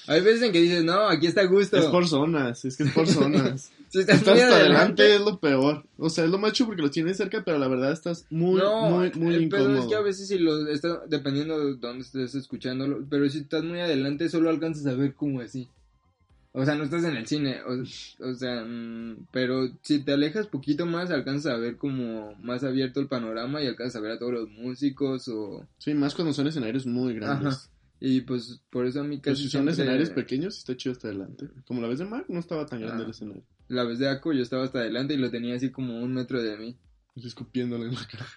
Hay veces en que dices, no, aquí está a gusto. Es por zonas, es que es por zonas. Si estás, Estás muy hasta adelante es lo peor. O sea, es lo más chido porque lo tienes cerca, pero la verdad estás muy, no, muy, muy el pedo incómodo. es que a veces si lo está dependiendo de dónde estés escuchándolo, pero si estás muy adelante solo alcanzas a ver como así. O sea, no estás en el cine, o, o sea, mm, pero si te alejas poquito más alcanzas a ver como más abierto el panorama y alcanzas a ver a todos los músicos o Sí, más cuando son escenarios muy grandes. Ajá. y pues por eso a mí Pero casi si son siempre- escenarios pequeños, está chido hasta adelante. Como la vez de Mark, no estaba tan grande Ah. el escenario. la vez de Aco yo estaba hasta adelante y lo tenía así como un metro de mí. Estoy escupiéndole en la cara.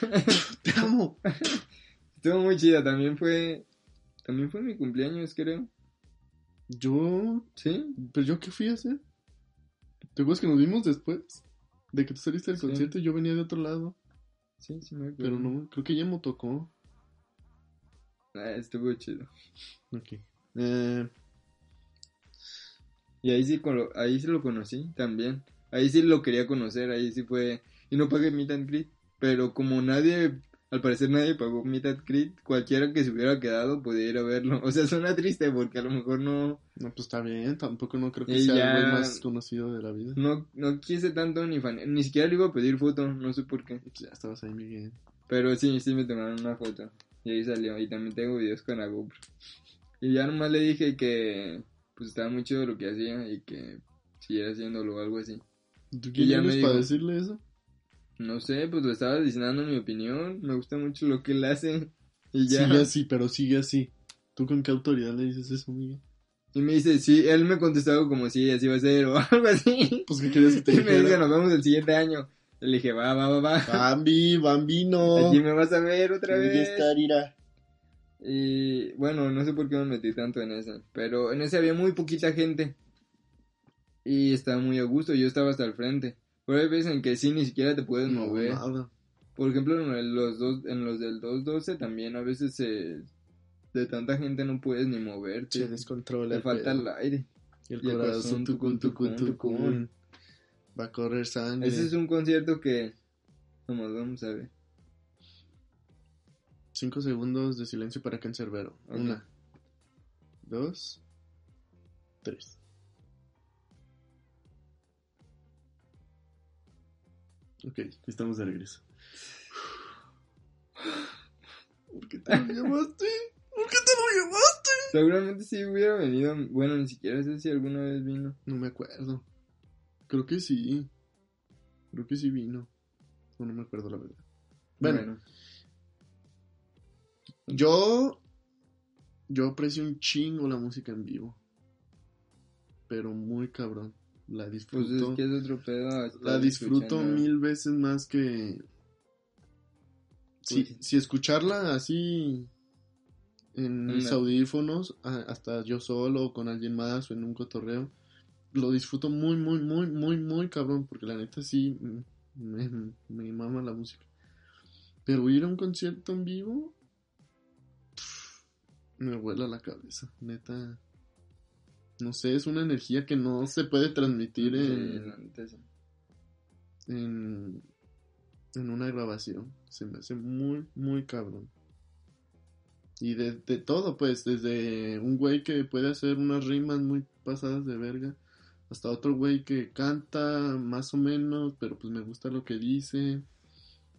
¡Te amo! Estuvo muy chida, también fue también fue mi cumpleaños, creo. Yo. ¿Sí? ¿Pero yo qué fui a hacer? ¿Te acuerdas que nos vimos después? De que tú saliste del Sí. concierto y yo venía de otro lado. Sí, sí me acuerdo. Pero no, creo que ya me tocó. Ah, estuvo chido. Ok. Eh, Y ahí sí, colo- ahí sí lo conocí también. Ahí sí lo quería conocer, ahí sí fue... Y no pagué Meet and Greet, pero como nadie, al parecer nadie pagó Meet and Greet, cualquiera que se hubiera quedado podía ir a verlo. O sea, suena triste porque a lo mejor no, no, pues está bien. Tampoco no creo que sea el güey más conocido de la vida. no, no quise tanto ni fan, ni siquiera le iba a pedir foto, no sé por qué. Pues ya estabas ahí, Miguel. Pero sí, sí me tomaron una foto. Y ahí salió. Y también tengo videos con la GoPro. Y ya nomás le dije que pues estaba muy chido lo que hacía y que siguiera haciéndolo o algo así. ¿Tú Y quién ya me eres para dijo. decirle eso? No sé, pues le estaba diciendo mi opinión. Me gusta mucho lo que él hace. Y ya. Sigue así, pero sigue así. ¿Tú con qué autoridad le dices eso, Miguel? Y me dice, sí, él me contestó algo como sí, así va a ser o algo así. Pues, ¿qué querías que te Y me dice, dijera? nos vemos el siguiente año. Le dije, va, va, va, va. Bambi, Bambino. Aquí me vas a ver otra Voy a vez. estar, ira. Y bueno, no sé por qué me metí tanto en ese. Pero en ese había muy poquita gente. Y estaba muy a gusto. Yo estaba hasta el frente. Pero hay veces en que sí ni siquiera te puedes No, mover. nada. Por ejemplo, en los dos, en los del 212 también a veces se- de tanta gente no puedes ni moverte. Se descontrola. Te falta el aire. Y el y el corazón, tucun, tucun, tucun. Va a correr sangre. Ese es un concierto que nomás vamos a ver. Cinco segundos de silencio para Cancerbero. Ok. Una, dos, tres. Ok, estamos de regreso. ¿Por qué te lo llamaste? ¿Por qué te lo llamaste? Seguramente sí hubiera venido. Bueno, ni siquiera sé si alguna vez vino. No me acuerdo. Creo que sí. Creo que sí vino. No, no me acuerdo la verdad. Bueno, yo. Yo aprecio un chingo la música en vivo. Pero muy cabrón. La pues disfruto. es que es otro pedo. a estar la disfruto escuchando. mil veces más que. Si, Pues- si escucharla así. En mis audífonos, hasta yo solo o con alguien más o en un cotorreo, lo disfruto muy, muy, muy, muy, muy cabrón, porque la neta sí me, me mama la música. Pero ir a un concierto en vivo, me vuela la cabeza, neta. No sé, es una energía que no se puede transmitir en, sí. en, en una grabación. Se me hace muy, muy cabrón. Y de, de todo, pues, desde un güey que puede hacer unas rimas muy pasadas de verga, hasta otro güey que canta más o menos, pero pues me gusta lo que dice,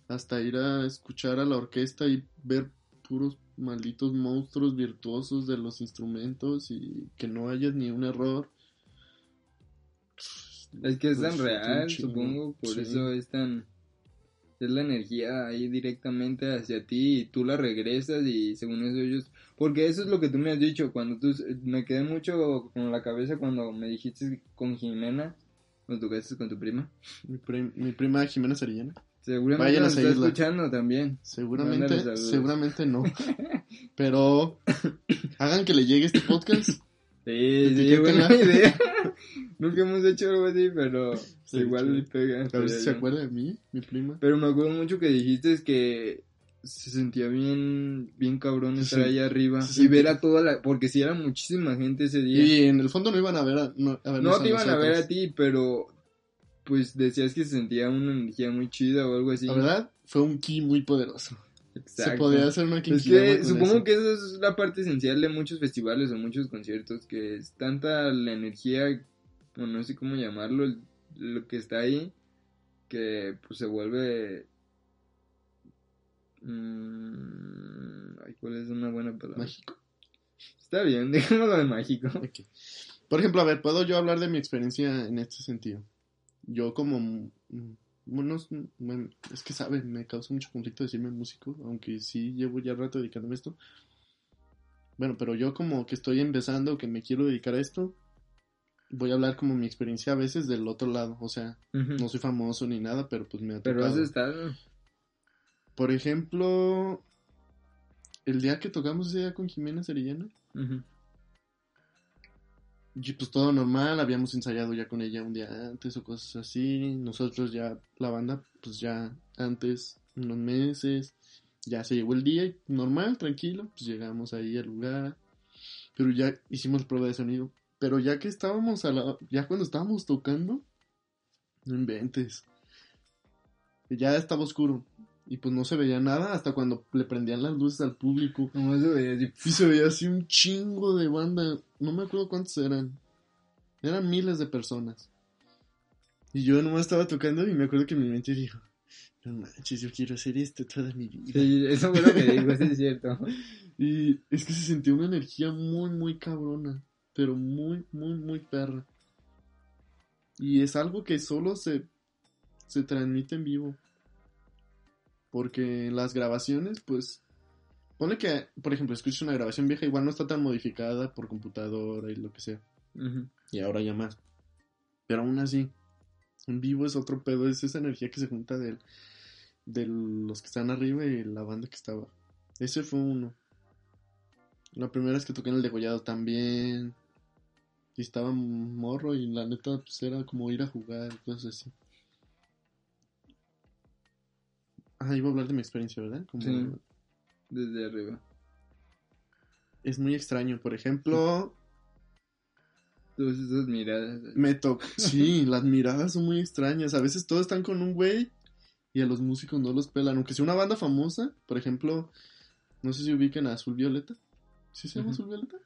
hasta ir a escuchar a la orquesta y ver puros malditos monstruos virtuosos de los instrumentos y que no haya ni un error. Es que es tan un real, supongo, por Sí. eso es tan... Es la energía ahí directamente hacia ti y tú la regresas y según eso ellos... Porque eso es lo que tú me has dicho, cuando tú... Me quedé mucho con la cabeza cuando me dijiste con Jimena, cuando tocaste con tu prima. Mi, prim- mi prima Jimena Sarillana. Seguramente Vayan a nos está escuchando también. Seguramente, seguramente no. Pero hagan que le llegue este podcast. Sí, sí, buena idea. Nunca hemos hecho algo así, pero Sí, igual sí. le pega. A ver si se acuerda de mí, mi prima. Pero me acuerdo mucho que dijiste es que se sentía bien, bien cabrón estar sent- allá arriba y ver a toda la, porque si era muchísima gente ese día. Y en el fondo no iban a ver a, no, a no te iban a ver a ti, pero pues decías que se sentía una energía muy chida o algo así. La verdad, fue un ki muy poderoso. Se podía hacer una Es quinquilama que supongo eso. que eso es la parte esencial de muchos festivales o muchos conciertos, que es tanta la energía, o no sé cómo llamarlo, lo que está ahí, que pues se vuelve... mm, ay, ¿cuál es una buena palabra? Mágico. Está bien, dejémoslo de mágico. Por ejemplo, a ver, ¿puedo yo hablar de mi experiencia en este sentido? Yo como... mm, unos, mm, es que, ¿saben? Me causa mucho conflicto decirme músico, aunque sí llevo ya rato dedicándome a esto. Bueno, pero yo como que estoy empezando, que me quiero dedicar a esto, voy a hablar como mi experiencia a veces del otro lado. O sea, no soy famoso ni nada, pero pues me ha Pero has tocado. estado... Por ejemplo, el día que tocamos ese día con Jimena Cerillana, Ujú. Y pues todo normal, habíamos ensayado ya con ella un día antes o cosas así. Nosotros ya, la banda, pues ya antes, unos meses, ya se llegó el día y normal, tranquilo, pues llegamos ahí al lugar. Pero ya hicimos prueba de sonido. Pero ya que estábamos a la, ya cuando estábamos tocando, no inventes. Ya estaba oscuro. Y pues no se veía nada hasta cuando le prendían las luces al público. Nomás se veía así, Y se veía así un chingo de banda. No me acuerdo cuántos eran. Eran miles de personas. Y yo nomás estaba tocando y me acuerdo que mi mente dijo, no manches, yo quiero hacer esto toda mi vida. Sí, eso fue lo que dijo, sí es cierto. Y es que se sentía una energía muy, muy cabrona. Pero muy, muy, muy perra. Y es algo que solo se, se transmite en vivo. Porque en las grabaciones, pues... Pone que, por ejemplo, escuchas una grabación vieja, igual no está tan modificada por computadora y lo que sea. Y ahora ya más. Pero aún así, en vivo es otro pedo, es esa energía que se junta de los que están arriba y la banda que está abajo. Ese fue uno. La primera vez que toqué en el degollado también. Y estaba morro y la neta pues era como ir a jugar, cosas así. Ah, iba a hablar de mi experiencia, ¿verdad? Como Sí. Desde arriba. Es muy extraño. Por ejemplo, Todas esas miradas. Me toca. Sí, las miradas son muy extrañas. A veces todos están con un güey y a los músicos no los pelan. Aunque sea una banda famosa, por ejemplo, No sé si ubiquen a Azul Violeta. ¿Sí se llama. Azul Violeta?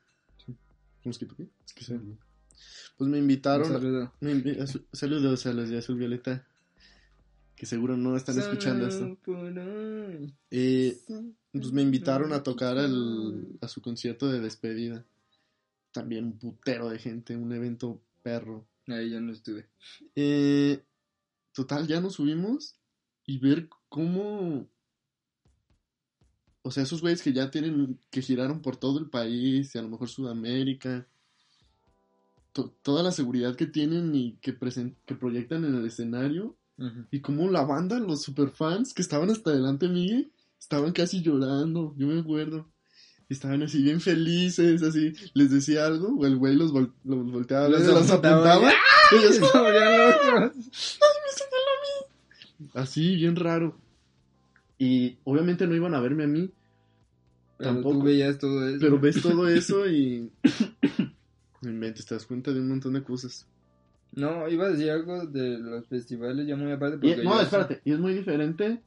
¿Cómo es que qué? Es que se. Pues me invitaron. Un saludo. me invi- a su- saludos a los de Azul Violeta. Que seguro no están escuchando esto. Eh, pues me invitaron a tocar al- a su concierto de despedida. También un putero de gente, un evento perro. Ahí yo no estuve. Eh, total, ya nos subimos y ver cómo... O sea, esos güeyes que ya tienen, que giraron por todo el país y a lo mejor Sudamérica. to- toda la seguridad que tienen y que, que proyectan en el escenario. Y como la banda, los superfans que estaban hasta delante de mí, estaban casi llorando, yo me acuerdo. Estaban así bien felices, así, les decía algo, o el güey los, vol- los volteaba Los se los apuntaba, apuntaba, y ellos, Se volvían locos. así, bien raro. Y obviamente no iban a verme a mí, Pero Tampoco. tú veías todo eso. pero ves todo eso y... Te das cuenta de un montón de cosas. No, iba a decir algo de los festivales ya muy aparte. Y- Porque no, espérate, y es muy diferente.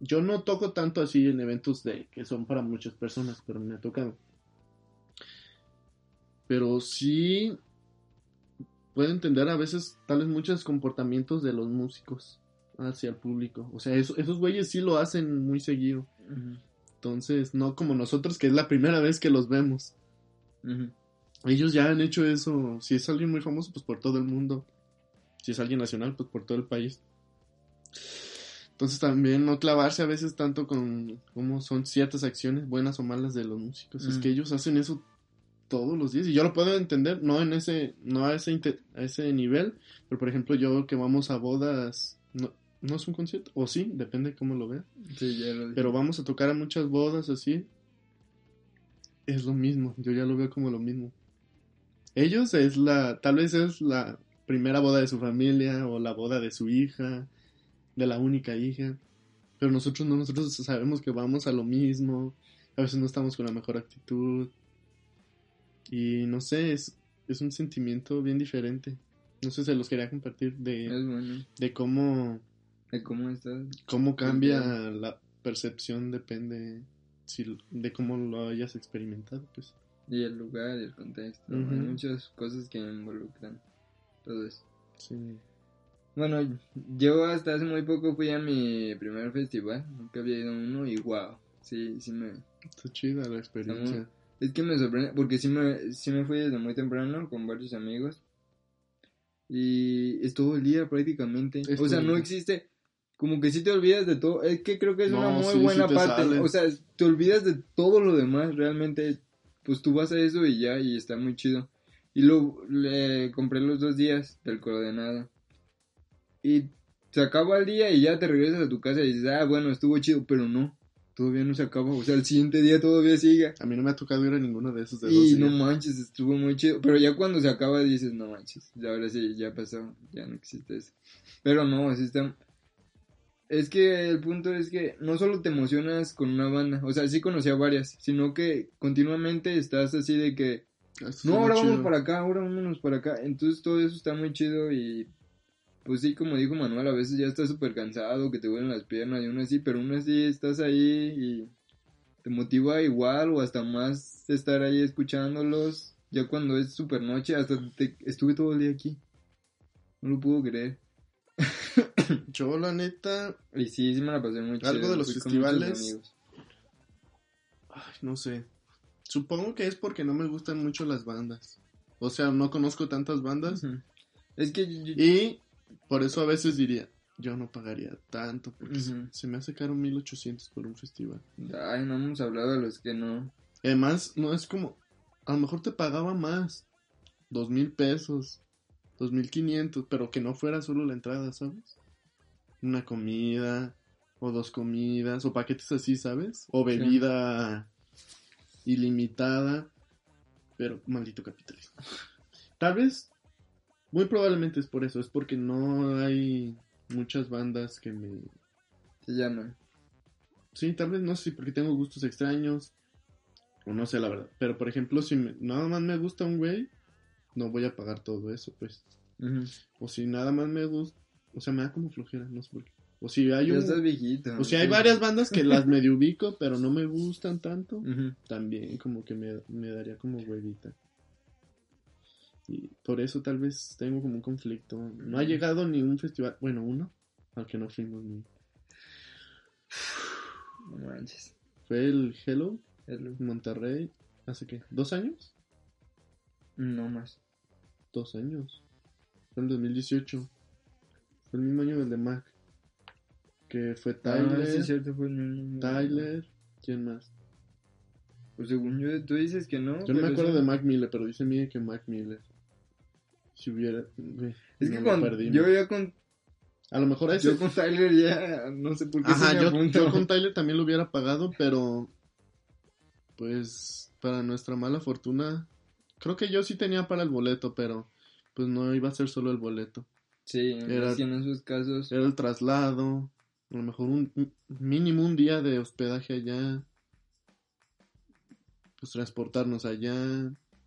Yo no toco tanto así en eventos de que son para muchas personas, pero me ha tocado. Pero sí puedo entender a veces tales muchos comportamientos de los músicos hacia el público. O sea, eso- esos güeyes sí lo hacen muy seguido. Entonces, no como nosotros, que es la primera vez que los vemos. Ellos ya han hecho eso. Si es alguien muy famoso, pues por todo el mundo. Si es alguien nacional, pues por todo el país. Entonces también no clavarse a veces tanto con cómo son ciertas acciones, buenas o malas de los músicos. Es Mm. que ellos hacen eso todos los días. Y yo lo puedo entender, no en ese, no a ese, a ese nivel. Pero por ejemplo, yo que vamos a bodas, no, no es un concierto. O sí, depende cómo lo vea. Sí. Pero vamos a tocar a muchas bodas así. Es lo mismo, yo ya lo veo como lo mismo. Ellos es la, tal vez es la primera boda de su familia o la boda de su hija, de la única hija. Pero nosotros no, nosotros sabemos que vamos a lo mismo. A veces no estamos con la mejor actitud. Y no sé, es, es un sentimiento bien diferente. No sé, se los quería compartir de, bueno. de cómo ¿De cómo estás? cómo cambia la percepción depende si, de cómo lo hayas experimentado, pues. Y el lugar y el contexto. Hay muchas cosas que involucran todo eso. Sí. Bueno, yo hasta hace muy poco fui a mi primer festival. Nunca había ido a uno y wow. Sí, sí me... Está chida la experiencia. Es que me sorprende, porque sí me, sí me fui desde muy temprano con varios amigos. Y es todo el día prácticamente. Es o sea, no existe. Como que sí te olvidas de todo. Es que creo que es No, una muy sí, buena sí te parte. sale. O sea, te olvidas de todo lo demás. Realmente, pues tú vas a eso y ya, y está muy chido. Y luego le compré los dos días del coordenada. Y se acaba el día y ya te regresas a tu casa y dices, ah, bueno, estuvo chido, pero no. Todavía no se acaba. O sea, el siguiente día todavía sigue. A mí no me ha tocado ir a ninguno de esos de dos Y días. no manches, estuvo muy chido. Pero ya cuando se acaba dices, no manches, ya ahora sí, ya pasó, ya no existe eso. Pero no, así está. Es que el punto es que no solo te emocionas con una banda, o sea, sí conocí a varias, sino que continuamente estás así de que, Esto está no, ahora vamos chido. para acá, ahora vámonos para acá. Entonces todo eso está muy chido y pues sí, como dijo Manuel, a veces ya estás súper cansado, que te duelen las piernas y aún así, pero aún así estás ahí y te motiva igual o hasta más estar ahí escuchándolos. Ya cuando es súper noche, hasta te- estuve todo el día aquí. No lo puedo creer. Yo, la neta, Y sí, sí me la pasé muy chido. Algo de los festivales. ay, no sé. Supongo que es porque no me gustan mucho las bandas. O sea, no conozco tantas bandas. Es que yo- Y por eso a veces diría, yo no pagaría tanto. Porque se me hace caro 1800 por un festival. Ay, no hemos hablado de los que no. Además, no es como. A lo mejor te pagaba más. Dos mil pesos. Dos mil quinientos. Pero que no fuera solo la entrada, ¿sabes? Una comida. O dos comidas. O paquetes así, ¿sabes? O bebida ilimitada. Pero maldito capitalismo. Tal vez. Muy probablemente es por eso. Es porque no hay muchas bandas que me Se llaman. Sí, tal vez no sé, porque tengo gustos extraños. O no sé, la verdad. Pero por ejemplo, si me- nada más me gusta un güey, no voy a pagar todo eso, pues. O si nada más me gusta. O sea, me da como flojera, no sé por qué. O si hay Ya un... estás viejito. O sea, hay Sí. varias bandas que las medio ubico, pero no me gustan tanto. También como que me, me daría como huevita. Y por eso tal vez tengo como un conflicto. No ha llegado ni un festival, bueno, uno, al que no fuimos ni. No manches. Fue el Hello Hello. Monterrey, ¿hace qué? ¿Dos años? No más. Dos años. Fue en el 2018. Fue el mismo año del de Mac. Que fue Tyler. Ah, sí, es cierto, fue el mismo. Tyler. ¿Quién más? Pues según yo, tú dices que no. Yo no me acuerdo sí. de Mac Miller, pero dice Miguel que Mac Miller. Si hubiera. Es no que cuando yo ya con, A lo mejor ese. yo con Tyler ya no sé por qué Ajá, se me yo, yo con Tyler también lo hubiera pagado, pero. Pues. Para nuestra mala fortuna. Creo que yo sí tenía para el boleto, pero. Pues no iba a ser solo el boleto. Sí, Era- en esos casos. Era el traslado. A lo mejor un mínimo un día de hospedaje allá. Pues transportarnos allá.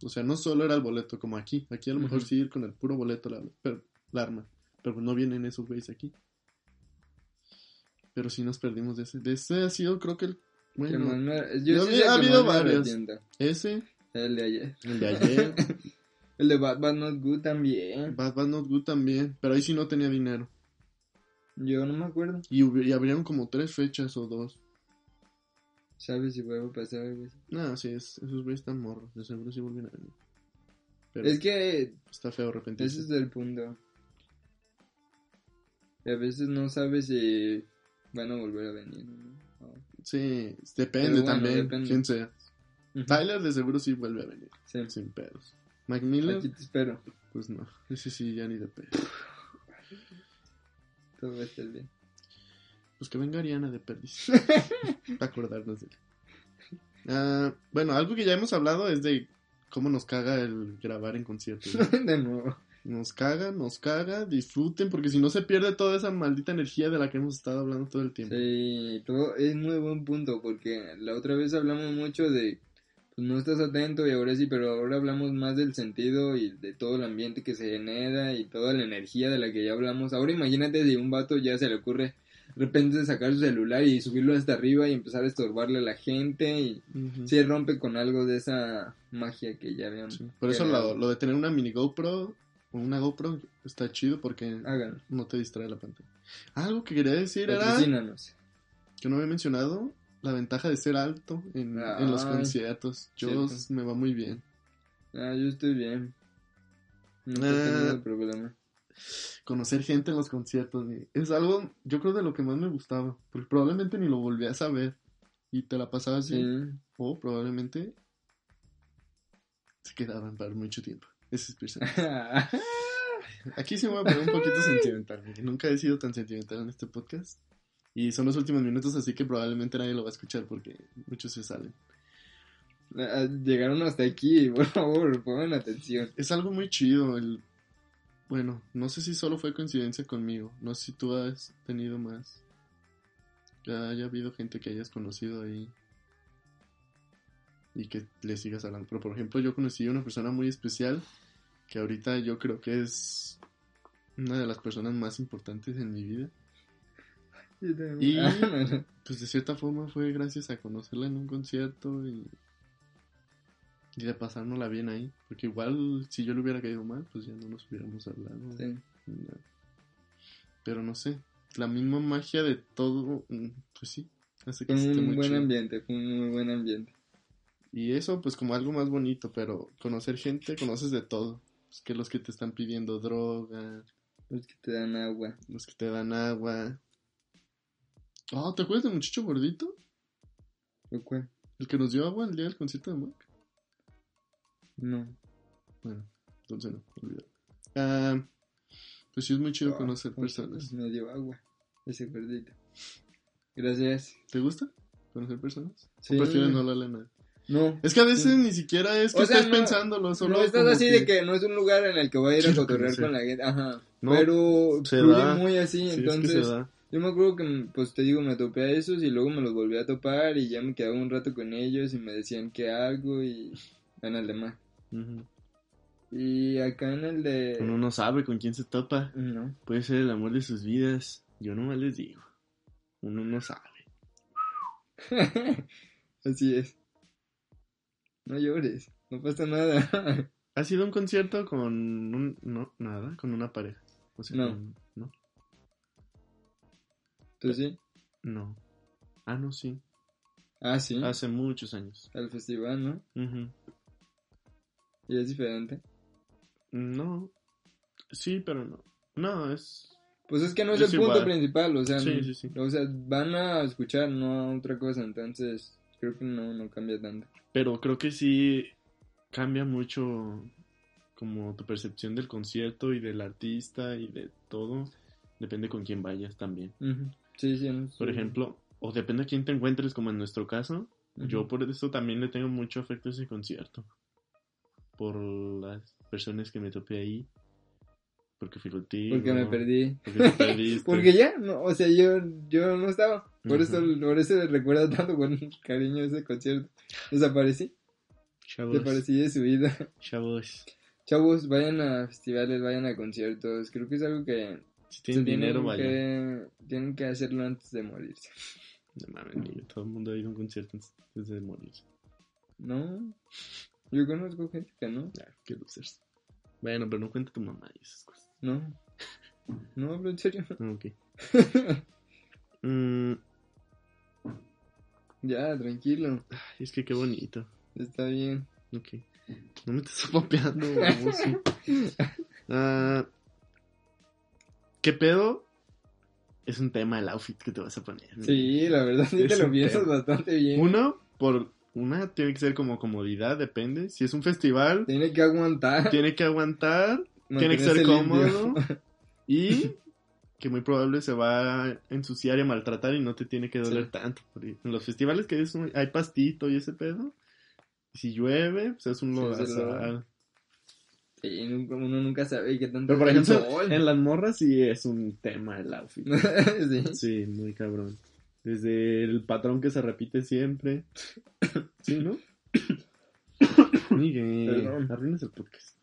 O sea, no solo era el boleto como aquí. Aquí a lo mejor sí ir con el puro boleto la, pero- la arma. Pero pues no vienen esos güeyes aquí. Pero sí nos perdimos de ese. De ese ha sido creo que el... Bueno, me- yo yo sí había- ha habido varios. ese, El de ayer. el de ayer. El de Bad Bad Not Good también. Bad Bad Not Good también. Pero ahí sí no tenía dinero. Yo no me acuerdo. Y, y abrieron como tres fechas o dos. ¿Sabes si vuelve a pasar algo así? No, sí, es, esos güeyes están morros. De seguro sí vuelven a venir. Pero Es que está feo arrepentirse. ese es el punto. Y a veces no sabes si van a volver a venir. Sí, depende bueno, también. depende. Quién sea. Ujú. Tyler de seguro sí vuelve a venir. Sí. Sin pedos. Macmillan, Aquí te espero. pues no. Ese sí ya ni de pedo. Todo va a estar bien. Pues que venga Ariana de perdiz. Para acordarnos de él. Ah, bueno, algo que ya hemos hablado es de cómo nos caga el grabar en conciertos. ¿no? de nuevo. Nos caga, nos caga, disfruten, porque si no se pierde toda esa maldita energía de la que hemos estado hablando todo el tiempo. Sí, todo es muy buen punto porque la otra vez hablamos mucho de pues no estás atento y ahora sí, pero ahora hablamos más del sentido y de todo el ambiente que se genera y toda la energía de la que ya hablamos. Ahora imagínate si un vato ya se le ocurre de repente sacar su celular y subirlo hasta arriba y empezar a estorbarle a la gente y Ujú. sí rompe con algo de esa magia que ya habían. Sí. Por eso lo, lo de tener una mini GoPro o una GoPro está chido porque Háganlo. no te distrae la pantalla. Algo que quería decir era que no había mencionado la ventaja de ser alto en, en los Ay, conciertos. Yo cierto. me va muy bien. Ah, yo estoy bien. No Ah. tenido problema. Conocer gente en los conciertos es algo, yo creo de lo que más me gustaba. Porque probablemente ni lo volvías a ver y te la pasabas Sí. bien. O probablemente se quedaban para mucho tiempo. Ese es. Aquí sí me voy a poner un poquito sentimental. Nunca he sido tan sentimental en este podcast. Y son los últimos minutos, así que probablemente nadie lo va a escuchar porque muchos se salen. Ah, Llegaron hasta aquí, por favor, pongan atención. Es algo muy chido. El... Bueno, no sé si solo fue coincidencia conmigo. No sé si tú has tenido más. Que haya habido gente que hayas conocido ahí. Y que le sigas hablando. Pero por ejemplo, yo conocí a una persona muy especial. Que ahorita yo creo que es una de las personas más importantes en mi vida. Y-. Pues de cierta forma fue gracias a conocerla en un concierto y, y de pasárnosla bien ahí. Porque igual si yo le hubiera caído mal, pues ya no nos hubiéramos hablado. Sí. Pero no sé, la misma magia de todo, mm, pues sí, hace que Fue esté un muy buen chido. ambiente, fue un muy buen ambiente. Y eso pues como algo más bonito, pero conocer gente, conoces de todo. Pues que los que te están pidiendo droga, Los que te dan agua. los que te dan agua. Oh, ¿te acuerdas del muchacho gordito? ¿O cuál? El que nos dio agua el día del concierto de Mac. No. Bueno, entonces no, olvídalo. Ah, pues sí es muy chido Ah, conocer pues, personas. Me dio agua. Ese gordito. Gracias. ¿Te gusta conocer personas? Sí. ¿O prefieres no hablarle a nadie? No. Es que a veces Sí. ni siquiera es que O sea, estés no- pensándolo, solo no estás así de que no es un lugar en el que voy a ir a cotorrear con la gente. Ajá. No, pero se fluye muy así, Sí, es que entonces. se da. Yo me acuerdo que, pues te digo, me topé a esos y luego me los volví a topar y ya me quedaba un rato con ellos y me decían que algo y en el demás. Ujú. Y acá en el de... Uno no sabe con quién se topa. No. Puede ser el amor de sus vidas. Yo nomás les digo. uno no sabe. Así es. No llores, no pasa nada. ¿Has sido un concierto con un... no, nada, con una pareja? O sea, No. con- no, ¿Tú sí? no. Ah, no, sí. Ah, sí. Hace muchos años. Al festival, ¿no? Ujú. Y es diferente. No. Sí, pero no. No, es... Pues es que no es, Es el punto principal, o sea, Sí, sí, sí. o sea, van a escuchar, no a otra cosa, entonces creo que no, no cambia tanto. Pero creo que sí cambia mucho como tu percepción del concierto y del artista y de todo. Depende con quién vayas también. Ujú. Sí, sí, no, Por ejemplo, o depende de quién te encuentres, como en nuestro caso. Yo por eso también le tengo mucho afecto a ese concierto. Por las personas que me topé ahí. Porque fui contigo. Porque me perdí. Porque te perdiste. Porque ya, no, o sea, yo, yo no estaba. Por eso, por eso recuerdo tanto con cariño ese concierto. Desaparecí, Chavos. desaparecí de su vida. Chavos. Chavos, vayan a festivales, vayan a conciertos. Creo que es algo que Si tienen dinero, vaya. que, tienen que hacerlo antes de morirse. No mames, niño, todo el mundo ha ido a un concierto antes de morir. No, yo conozco gente que no. Ya, qué losers. Bueno, pero no cuenta tu mamá y esas cosas. No, no, pero en serio. Ah, Ok. Mm, ya, tranquilo, ay, es que qué bonito. está bien. Ok. No me estás papeando. Ah, ¿Qué pedo? Es un tema el outfit que te vas a poner. ¿no? Sí, la verdad sí te Es lo un piensas bastante bien. Uno, por una tiene que ser como comodidad, depende. Si es un festival, Tiene que aguantar. tiene que aguantar, tiene que ser cómodo y que muy probable se va a ensuciar y a maltratar y no te tiene que doler Sí. tanto. En los festivales que es un- hay pastito y ese pedo, si llueve, pues es un Sí, lodazal. Sí, uno nunca sabe qué tanto Pero por ejemplo, sol. en las morras sí es un tema el outfit. sí. Sí, muy cabrón. Desde el patrón que se repite siempre. Sí, ¿no? Miguel, arruinas el podcast.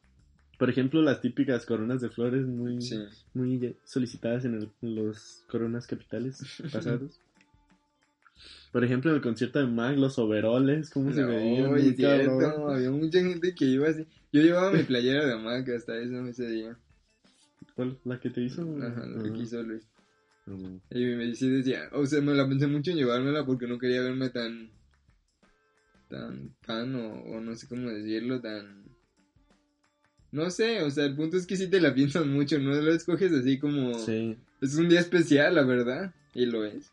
Por ejemplo, las típicas coronas de flores muy, Sí. muy solicitadas en, el- en los coronas capitales pasados. Por ejemplo, en el concierto de Mag, los overoles, cómo se veían. Muy cierto, había mucha gente que iba así. Yo llevaba mi playera de hamaca hasta eso ese día. ¿Cuál? ¿La que te hizo? Ajá, lo que Ah, quiso Luis. ah, bueno. Y me sí decía, o sea, me la pensé mucho en llevármela porque no quería verme tan. tan fan o, o no sé cómo decirlo, tan. No sé, o sea, el punto es que sí te la piensas mucho, no lo escoges así como. Sí. Es un día especial, la verdad. Y lo es.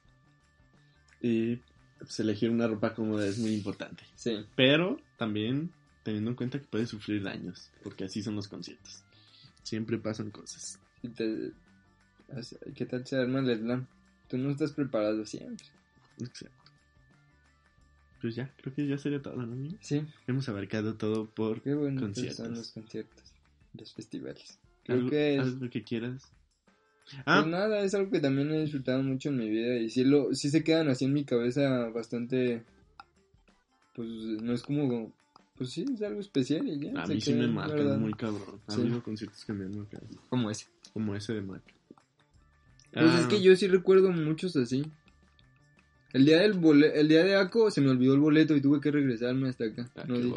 Y pues, elegir una ropa cómoda es muy importante. Sí. Pero también teniendo en cuenta que puede sufrir daños, porque así son los conciertos. Siempre pasan cosas. Y te- ¿Qué tal se arma el slam? Tú no estás preparado siempre. Exacto. Pues ya, creo que ya sería todo, ¿no? amigo? Sí, Hemos abarcado todo por qué Conciertos. son los conciertos, los festivales. Creo algo, que es, haz lo que quieras. Pues Ah, nada, es algo que también he disfrutado mucho en mi vida y sí, lo, sí se quedan así en mi cabeza bastante, pues no es como, pues sí, es algo especial y ya. a mí sí me marcan ¿verdad? muy cabrón. Ha Sí. habido conciertos que me han marcado, Como ese. como ese de Mac. Pues Ah, es que yo sí recuerdo muchos así. El día del bole- el día de ACO se me olvidó el boleto y tuve que regresarme hasta acá. ah, No dije-.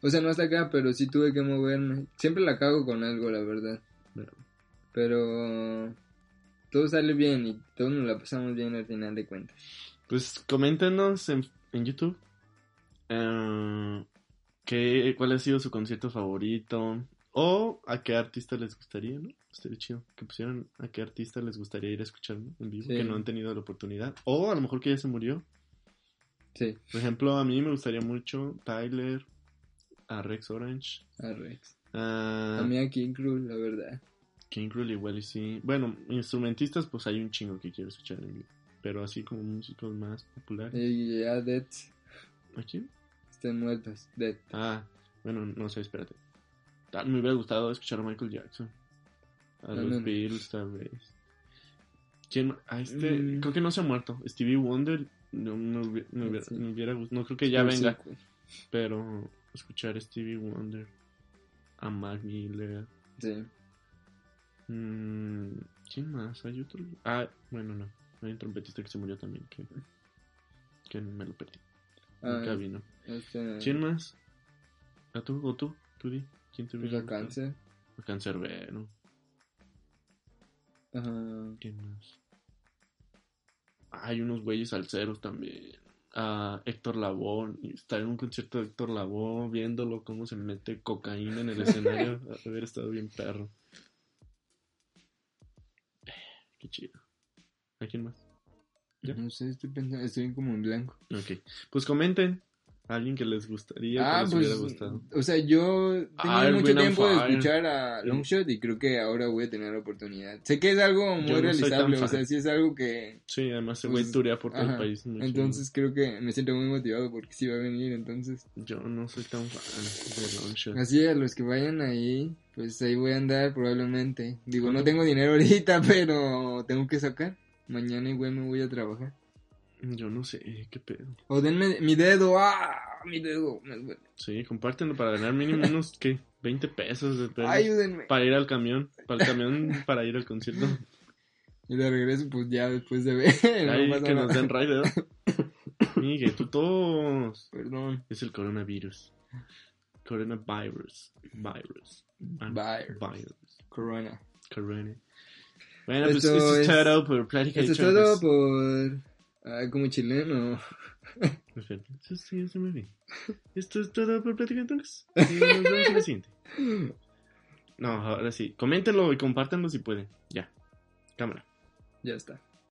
O sea, no hasta acá, pero sí tuve que moverme. Siempre la cago con algo, la verdad. Pero- Pero todo sale bien y todos nos la pasamos bien al final de cuentas. Pues coméntenos en, en YouTube eh, qué, cuál ha sido su concierto favorito o a qué artista les gustaría, ¿no? Estaría chido que pusieran a qué artista les gustaría ir a escuchar ¿no? en vivo, Sí. que no han tenido la oportunidad. O a lo mejor que ya se murió. Sí, Por ejemplo, a mí me gustaría mucho Tyler, a Rex Orange, a A mí aquí en Cruz, la verdad. King Cruel igual y sí. Bueno, instrumentistas pues hay un chingo que quiero escuchar en vivo. Pero así como músicos más populares. Y ya Dead ¿A quién? están muertos. Dead. Ah, bueno, no sé, espérate. Ah, Me hubiera gustado escuchar a Michael Jackson. A Ah, los no. Beatles, tal vez. ¿Quién? A este, Mm. creo que no se ha muerto. Stevie Wonder, no, no me hubiera, Sí. me hubiera gustado. No creo que ya Pero venga, pero escuchar a Stevie Wonder, a Mac Miller. Sí. Mm, ¿Quién más? ¿Hay otro? Ah, bueno, no. Hay un trompetista que se murió también, que, que me lo perdí. Ah, Nunca vino. este, ¿Quién más? ¿A tú o tú? ¿Tú di? ¿Quién te pues a gustado? cáncer. A Cancerbero. Ajá. ¿Quién más? Hay unos güeyes salseros también. A Héctor Lavoe. y Estar en un concierto de Héctor Lavoe viéndolo cómo se mete cocaína en el escenario. haber estado bien perro. Qué chido. ¿A quién más? ¿Ya? No sé, estoy pensando, estoy como en blanco. Ok. Pues comenten. Alguien que les gustaría, Ah, que les pues, hubiera gustado. o sea, yo Ah, tenía el mucho tiempo de escuchar a Longshot y creo que ahora voy a tener la oportunidad. Sé que es algo muy no realizable, o sea, sí es algo que... Sí, además ese Pues, güey turea por todo el ajá. país. muy Entonces creo que me siento muy motivado porque sí va a venir, entonces... Yo no soy tan fan de Longshot. Así a los que vayan ahí, pues ahí voy a andar probablemente. Digo, no tengo dinero ahorita, pero tengo que sacar. Mañana igual me voy a trabajar. Yo no sé, qué pedo. O denme mi dedo, ¡ah! Mi dedo, me duele. Sí, compártenlo para ganar mínimo unos, ¿qué? 20 pesos de pedo. Ayúdenme. Para ir al camión. Para el camión, para ir al concierto. Y de regreso, pues ya después de ver. no pasa que nos den rider. Miguel, tú todos. Perdón. Es el coronavirus. Coronavirus. Virus. Virus. virus. Corona. Corona. Bueno, pues Esto esto es todo por Plática Esto es todo por. Ah, como chileno. Eso sí, eso me vi. Esto es todo por Plática de Chompas. Y nos vemos en la siguiente. No, ahora sí. Coméntenlo y compártanlo si pueden. Ya. Cámara. Ya está.